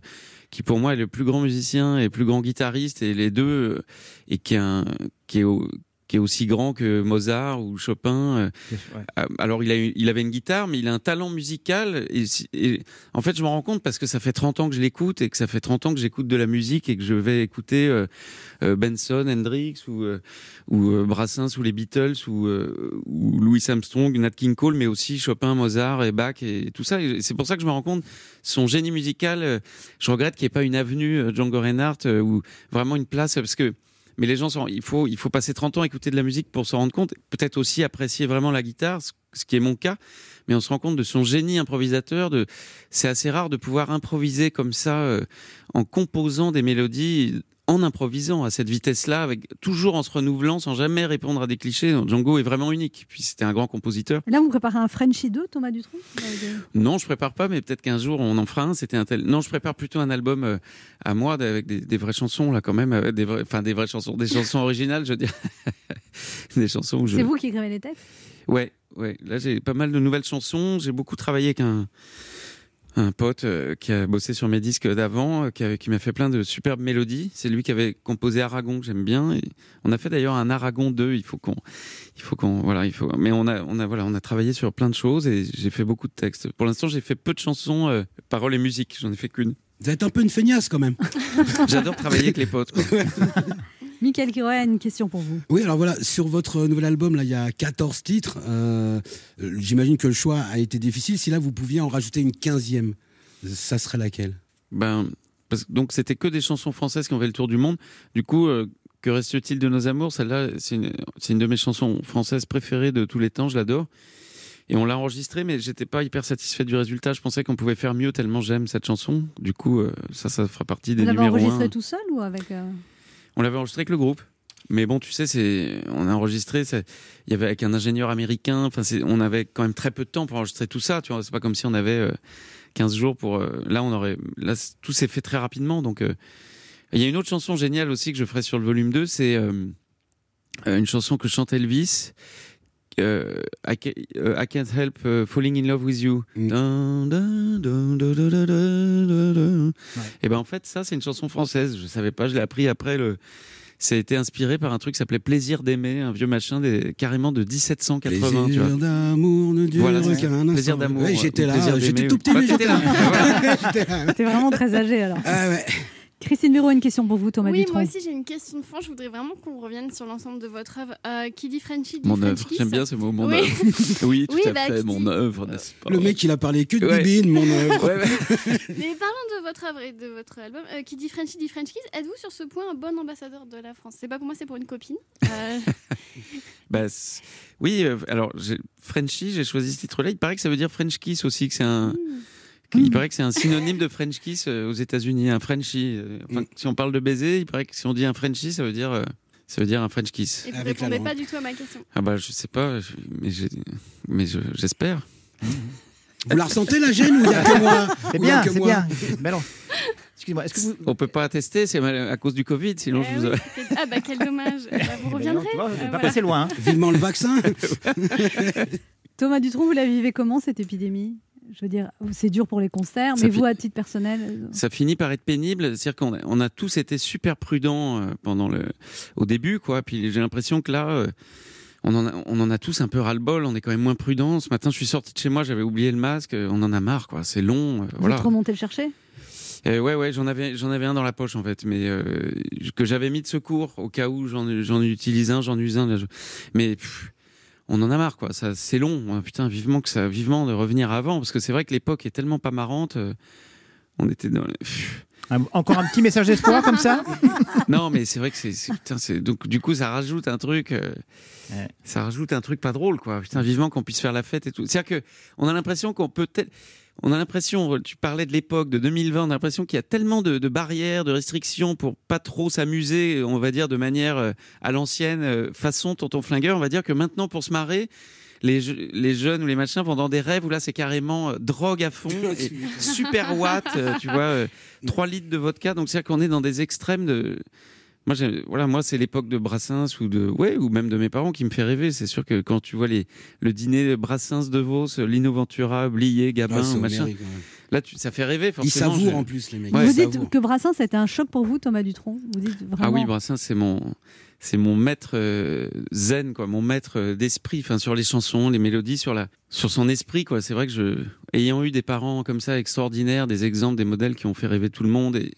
qui pour moi est le plus grand musicien et le plus grand guitariste, et les deux, euh, et qui est, un, qui est, au- qui est aussi grand que Mozart ou Chopin. euh, Ouais. euh, Alors, il, a, il avait une guitare, mais il a un talent musical. Et, en fait, je me rends compte parce que ça fait 30 ans que je l'écoute et que ça fait 30 ans que j'écoute de la musique et que je vais écouter euh, Benson, Hendrix ou, euh, ou euh, Brassens ou les Beatles ou, ou Louis Armstrong, Nat King Cole, mais aussi Chopin, Mozart et Bach et tout ça. Et c'est pour ça que je me rends compte, son génie musical, je regrette qu'il n'y ait pas une avenue Django Reinhardt ou vraiment une place parce que mais les gens sont, il faut, il faut passer 30 ans à écouter de la musique pour s'en rendre compte. Peut-être aussi apprécier vraiment la guitare, ce- qui est mon cas. Mais on se rend compte de son génie improvisateur. De, c'est assez rare de pouvoir improviser comme ça, euh, en composant des mélodies, en improvisant à cette vitesse-là, avec toujours en se renouvelant, sans jamais répondre à des clichés. Django est vraiment unique. Puis c'était un grand compositeur. Là, vous préparez un Frenchy 2, Thomas Dutronc? Non, je prépare pas, mais peut-être qu'un jour on en fera un. C'était un tel. Non, je prépare plutôt un album euh, à moi avec des, des vraies chansons là, quand même, euh, des vrais- enfin des vraies chansons, des chansons originales, je veux dire, des chansons où je. C'est vous qui écrivez les textes? Ouais, ouais. Là, j'ai pas mal de nouvelles chansons. J'ai beaucoup travaillé avec un un pote euh, qui a bossé sur mes disques d'avant, euh, qui, qui m'a fait plein de superbes mélodies. C'est lui qui avait composé Aragon, que j'aime bien. Et on a fait d'ailleurs un Aragon 2. Il faut qu'on, il faut qu'on, voilà, il faut. Mais on a, on a, voilà, on a travaillé sur plein de choses et j'ai fait beaucoup de textes. Pour l'instant, j'ai fait peu de chansons, euh, paroles et musique. J'en ai fait qu'une. Vous êtes un peu une feignasse quand même. J'adore travailler avec les potes. quoi. Michael Kiroya, une question pour vous. Oui, alors voilà, sur votre nouvel album, là, il y a 14 titres. Euh, J'imagine que le choix a été difficile. Si là, vous pouviez en rajouter une quinzième, ça serait laquelle? Ben, parce que- donc c'était que des chansons françaises qui ont fait le tour du monde. Du coup, euh, que reste-t-il de nos amours? Celle-là, c'est une, de mes chansons françaises préférées de tous les temps. Je l'adore. Et on l'a enregistrée, mais j'étais pas hyper satisfait du résultat. Je pensais qu'on pouvait faire mieux tellement j'aime cette chanson. Du coup, euh, ça, ça fera partie des Vous l'avez numéros enregistré un. tout seul ou avec. Euh, On l'avait enregistré avec le groupe. Mais bon, tu sais, c'est, on a enregistré, il y avait avec un ingénieur américain. Enfin, on avait quand même très peu de temps pour enregistrer tout ça. Tu vois, c'est pas comme si on avait euh, 15 jours pour. euh, là, on aurait, là, tout s'est fait très rapidement. Donc, euh, il y a une autre chanson géniale aussi que je ferai sur le volume 2. C'est euh, euh, une chanson que chante Elvis. Euh, I, euh, I can't help euh, falling in love with you. Dun, dun, dun, dun. Et ben en fait ça c'est une chanson française. Je savais pas, je l'ai appris après le. Ça a été inspiré par un truc qui s'appelait Plaisir d'aimer, un vieux machin des, carrément de 1780. tu vois. Plaisir d'amour ne dure Voilà, qu'un. Plaisir d'amour. Ouais, j'étais ou là, j'étais tout ou- petit, Bah, j'étais là. T'es vraiment très âgé alors. Ah ouais. Christine Béraud, une question pour vous, Thomas Oui, moi aussi j'ai une question de fond. Je voudrais vraiment qu'on revienne sur l'ensemble de votre œuvre. Euh, qui dit Frenchy dit Mon French œuvre. kiss. J'aime bien ce mot, mon Oui. œuvre. Oui, tout Oui, à bah, fait, mon dit- œuvre, n'est-ce pas Le mec, il a parlé que de Ouais. bibine, mon œuvre. Ouais, ouais. Mais parlons de votre œuvre et de votre album. Euh, qui dit Frenchy dit French Kiss. Êtes-vous sur ce point un bon ambassadeur de la France? C'est pas pour moi, c'est pour une copine. Euh, Bah, oui, euh, alors j'ai- Frenchy, j'ai choisi ce titre-là. Il paraît que ça veut dire French kiss aussi, que c'est un. Il paraît que c'est un synonyme de French kiss euh, aux États-Unis, un Frenchie. euh, enfin, Si on parle de baiser, il paraît que si on dit un Frenchie, ça veut dire, euh, ça veut dire un French kiss. et vous répondez pas du tout à ma question. Ah bah je sais pas, mais j'ai- mais je- j'espère. Vous la ressentez la gêne ou il y a que moi C'est bien, que c'est moi bien. Mais alors, excusez-moi, est-ce que vous. On peut pas attester, c'est à cause du Covid, sinon Eh je vous oui, Ah bah quel dommage. Bah, vous reviendrez. tu vois, on est Euh, pas voilà. passé loin. hein. Vivement le vaccin. Thomas Dutronc, vous la vivez comment cette épidémie? Je veux dire, c'est dur pour les concerts, mais vous, à titre personnel euh, Ça finit par être pénible, c'est-à-dire qu'on a, on a tous été super prudents euh, pendant le, au début, quoi. Puis j'ai l'impression que là, euh, on en, a, on en a tous un peu ras-le-bol. On est quand même moins prudents. Ce matin, je suis sorti de chez moi, j'avais oublié le masque. On en a marre, quoi. C'est long, vous voilà. êtes remonté le chercher? Euh, ouais, ouais, j'en avais, j'en avais un dans la poche en fait, mais euh, que j'avais mis de secours au cas où j'en, j'en utilise un, j'en use un. là, je- Mais pff, on en a marre, quoi. Ça, c'est long. hein. Putain, vivement que ça, vivement de revenir avant, parce que c'est vrai que l'époque est tellement pas marrante. euh, on était dans. les- Encore un petit message d'espoir comme ça? Non, mais c'est vrai que c'est, c'est- putain, c'est donc du coup ça rajoute un truc, euh, Ouais. ça rajoute un truc pas drôle, quoi. Putain, vivement qu'on puisse faire la fête et tout. C'est-à-dire que on a l'impression qu'on peut peut-être, on a l'impression, tu parlais de l'époque de 2020, on a l'impression qu'il y a tellement de, de barrières, de restrictions pour pas trop s'amuser, on va dire de manière euh, à l'ancienne, euh, façon tonton flingueur, on va dire que maintenant pour se marrer. Les, je- les jeunes ou les machins vont dans des rêves où là c'est carrément euh, drogue à fond et super watt, euh, tu vois, euh, 3 litres de vodka. Donc c'est-à-dire qu'on est dans des extrêmes de. Moi, j'ai- voilà, moi c'est l'époque de Brassens ou de ouais ou même de mes parents qui me fait rêver. C'est sûr que quand tu vois les le dîner de Brassens de Vos, Lino Ventura, Blier, Gabin, machin, ouais. là tu, ça fait rêver Ils forcément. savourent Je- en plus, les mecs. Ouais, Vous Ils dites savourent. que Brassens, c'était un choc pour vous, Thomas Dutronc? Vous dites vraiment. Ah oui, Brassens, c'est mon, c'est mon maître euh, zen, quoi, mon maître euh, d'esprit, enfin sur les chansons, les mélodies, sur la, sur son esprit, quoi. C'est vrai que je, ayant eu des parents comme ça extraordinaires, des exemples, des modèles qui ont fait rêver tout le monde et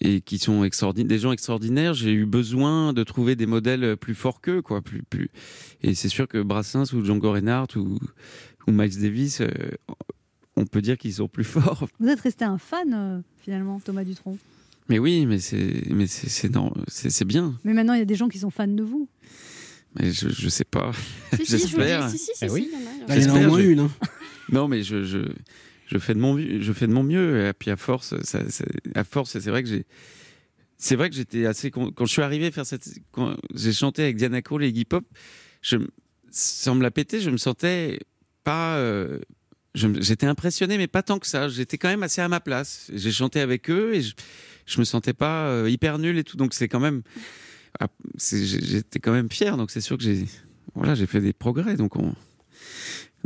et qui sont extraordinaires, des gens extraordinaires, j'ai eu besoin de trouver des modèles plus forts qu'eux, quoi, plus, plus. Et c'est sûr que Brassens ou Django Reinhardt ou, ou Miles Davis, euh, on peut dire qu'ils sont plus forts. Vous êtes resté un fan, euh, finalement, Thomas Dutronc? Mais oui, mais c'est, mais c'est, c'est, non, c'est, c'est bien. Mais maintenant, il y a des gens qui sont fans de vous. Mais je, je sais pas. Si, si, je vous J'espère. si, si, si, Eh oui. si, il y en a, il y en au moins une. hein. Non, mais je, je, je fais de mon, mieux-. Et puis à force, à force, c'est vrai que j'ai, c'est vrai que j'étais assez quand je suis arrivé faire cette, quand j'ai chanté avec Diana Krall et Iggy Pop, je, sans me la péter, je me sentais pas, euh, j'étais impressionné, mais pas tant que ça. J'étais quand même assez à ma place. J'ai chanté avec eux et je, je me sentais pas euh, hyper nul et tout. Donc c'est quand même, ah, j'étais quand même fier. Donc c'est sûr que j'ai, voilà, j'ai fait des progrès. Donc on,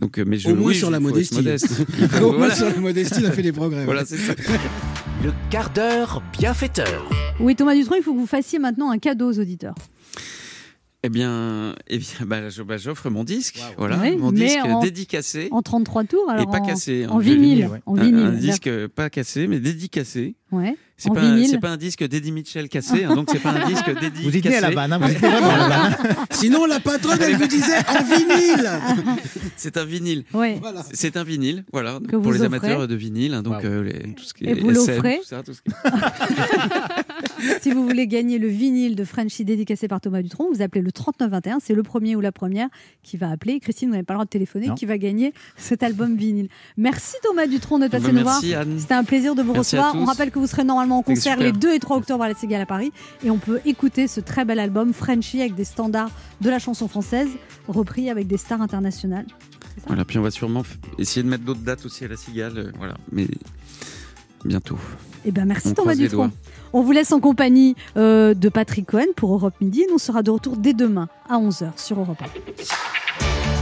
donc, euh, mais je, Au moins oui, sur la modestie. Au moins voilà. sur la modestie, il a fait des progrès. Voilà, c'est ça. Le quart d'heure bienfaiteur. Oui, Thomas Dutronc, il faut que vous fassiez maintenant un cadeau aux auditeurs. Eh bien, eh bien bah, je- bah, j'offre mon disque, voilà, Oui, mon mais disque en- dédicacé. En 33 tours, alors et pas en, cassé. en vinyle. En Un- vinyle. Un, disque euh, pas cassé, mais dédicacé. Ouais. C'est pas, un- pas un disque d'Eddie Mitchell cassé, hein, donc c'est pas un disque dédicacé. Vous à la vanne, hein, vous vraiment à la vanne. Sinon, la patronne, elle vous disait en vinyle. C'est un vinyle. Ouais. C'est un vinyle, voilà, Que pour les offrez. amateurs de vinyle, hein, donc euh, les- tout ce qui Et est vous l'offrez si vous voulez gagner le vinyle de Frenchy dédicacé par Thomas Dutronc, vous appelez le 3921. C'est le premier ou la première qui va appeler. Christine, vous n'avez pas le droit de téléphoner, Non. qui va gagner cet album vinyle. Merci Thomas Dutronc d'être Eh passé nous voir. C'était un plaisir de vous Merci recevoir. On rappelle que vous serez normalement en C'était concert les 2 et 3 octobre à la Cigale à Paris. Et on peut écouter ce très bel album Frenchy avec des standards de la chanson française, repris avec des stars internationales. Voilà, puis on va sûrement essayer de mettre d'autres dates aussi à la Cigale, euh, voilà, mais bientôt. Eh ben merci On Thomas doigts. On vous laisse en compagnie euh, de Patrick Cohen pour Europe Midi. Nous on sera de retour dès demain à 11h sur Europe 1.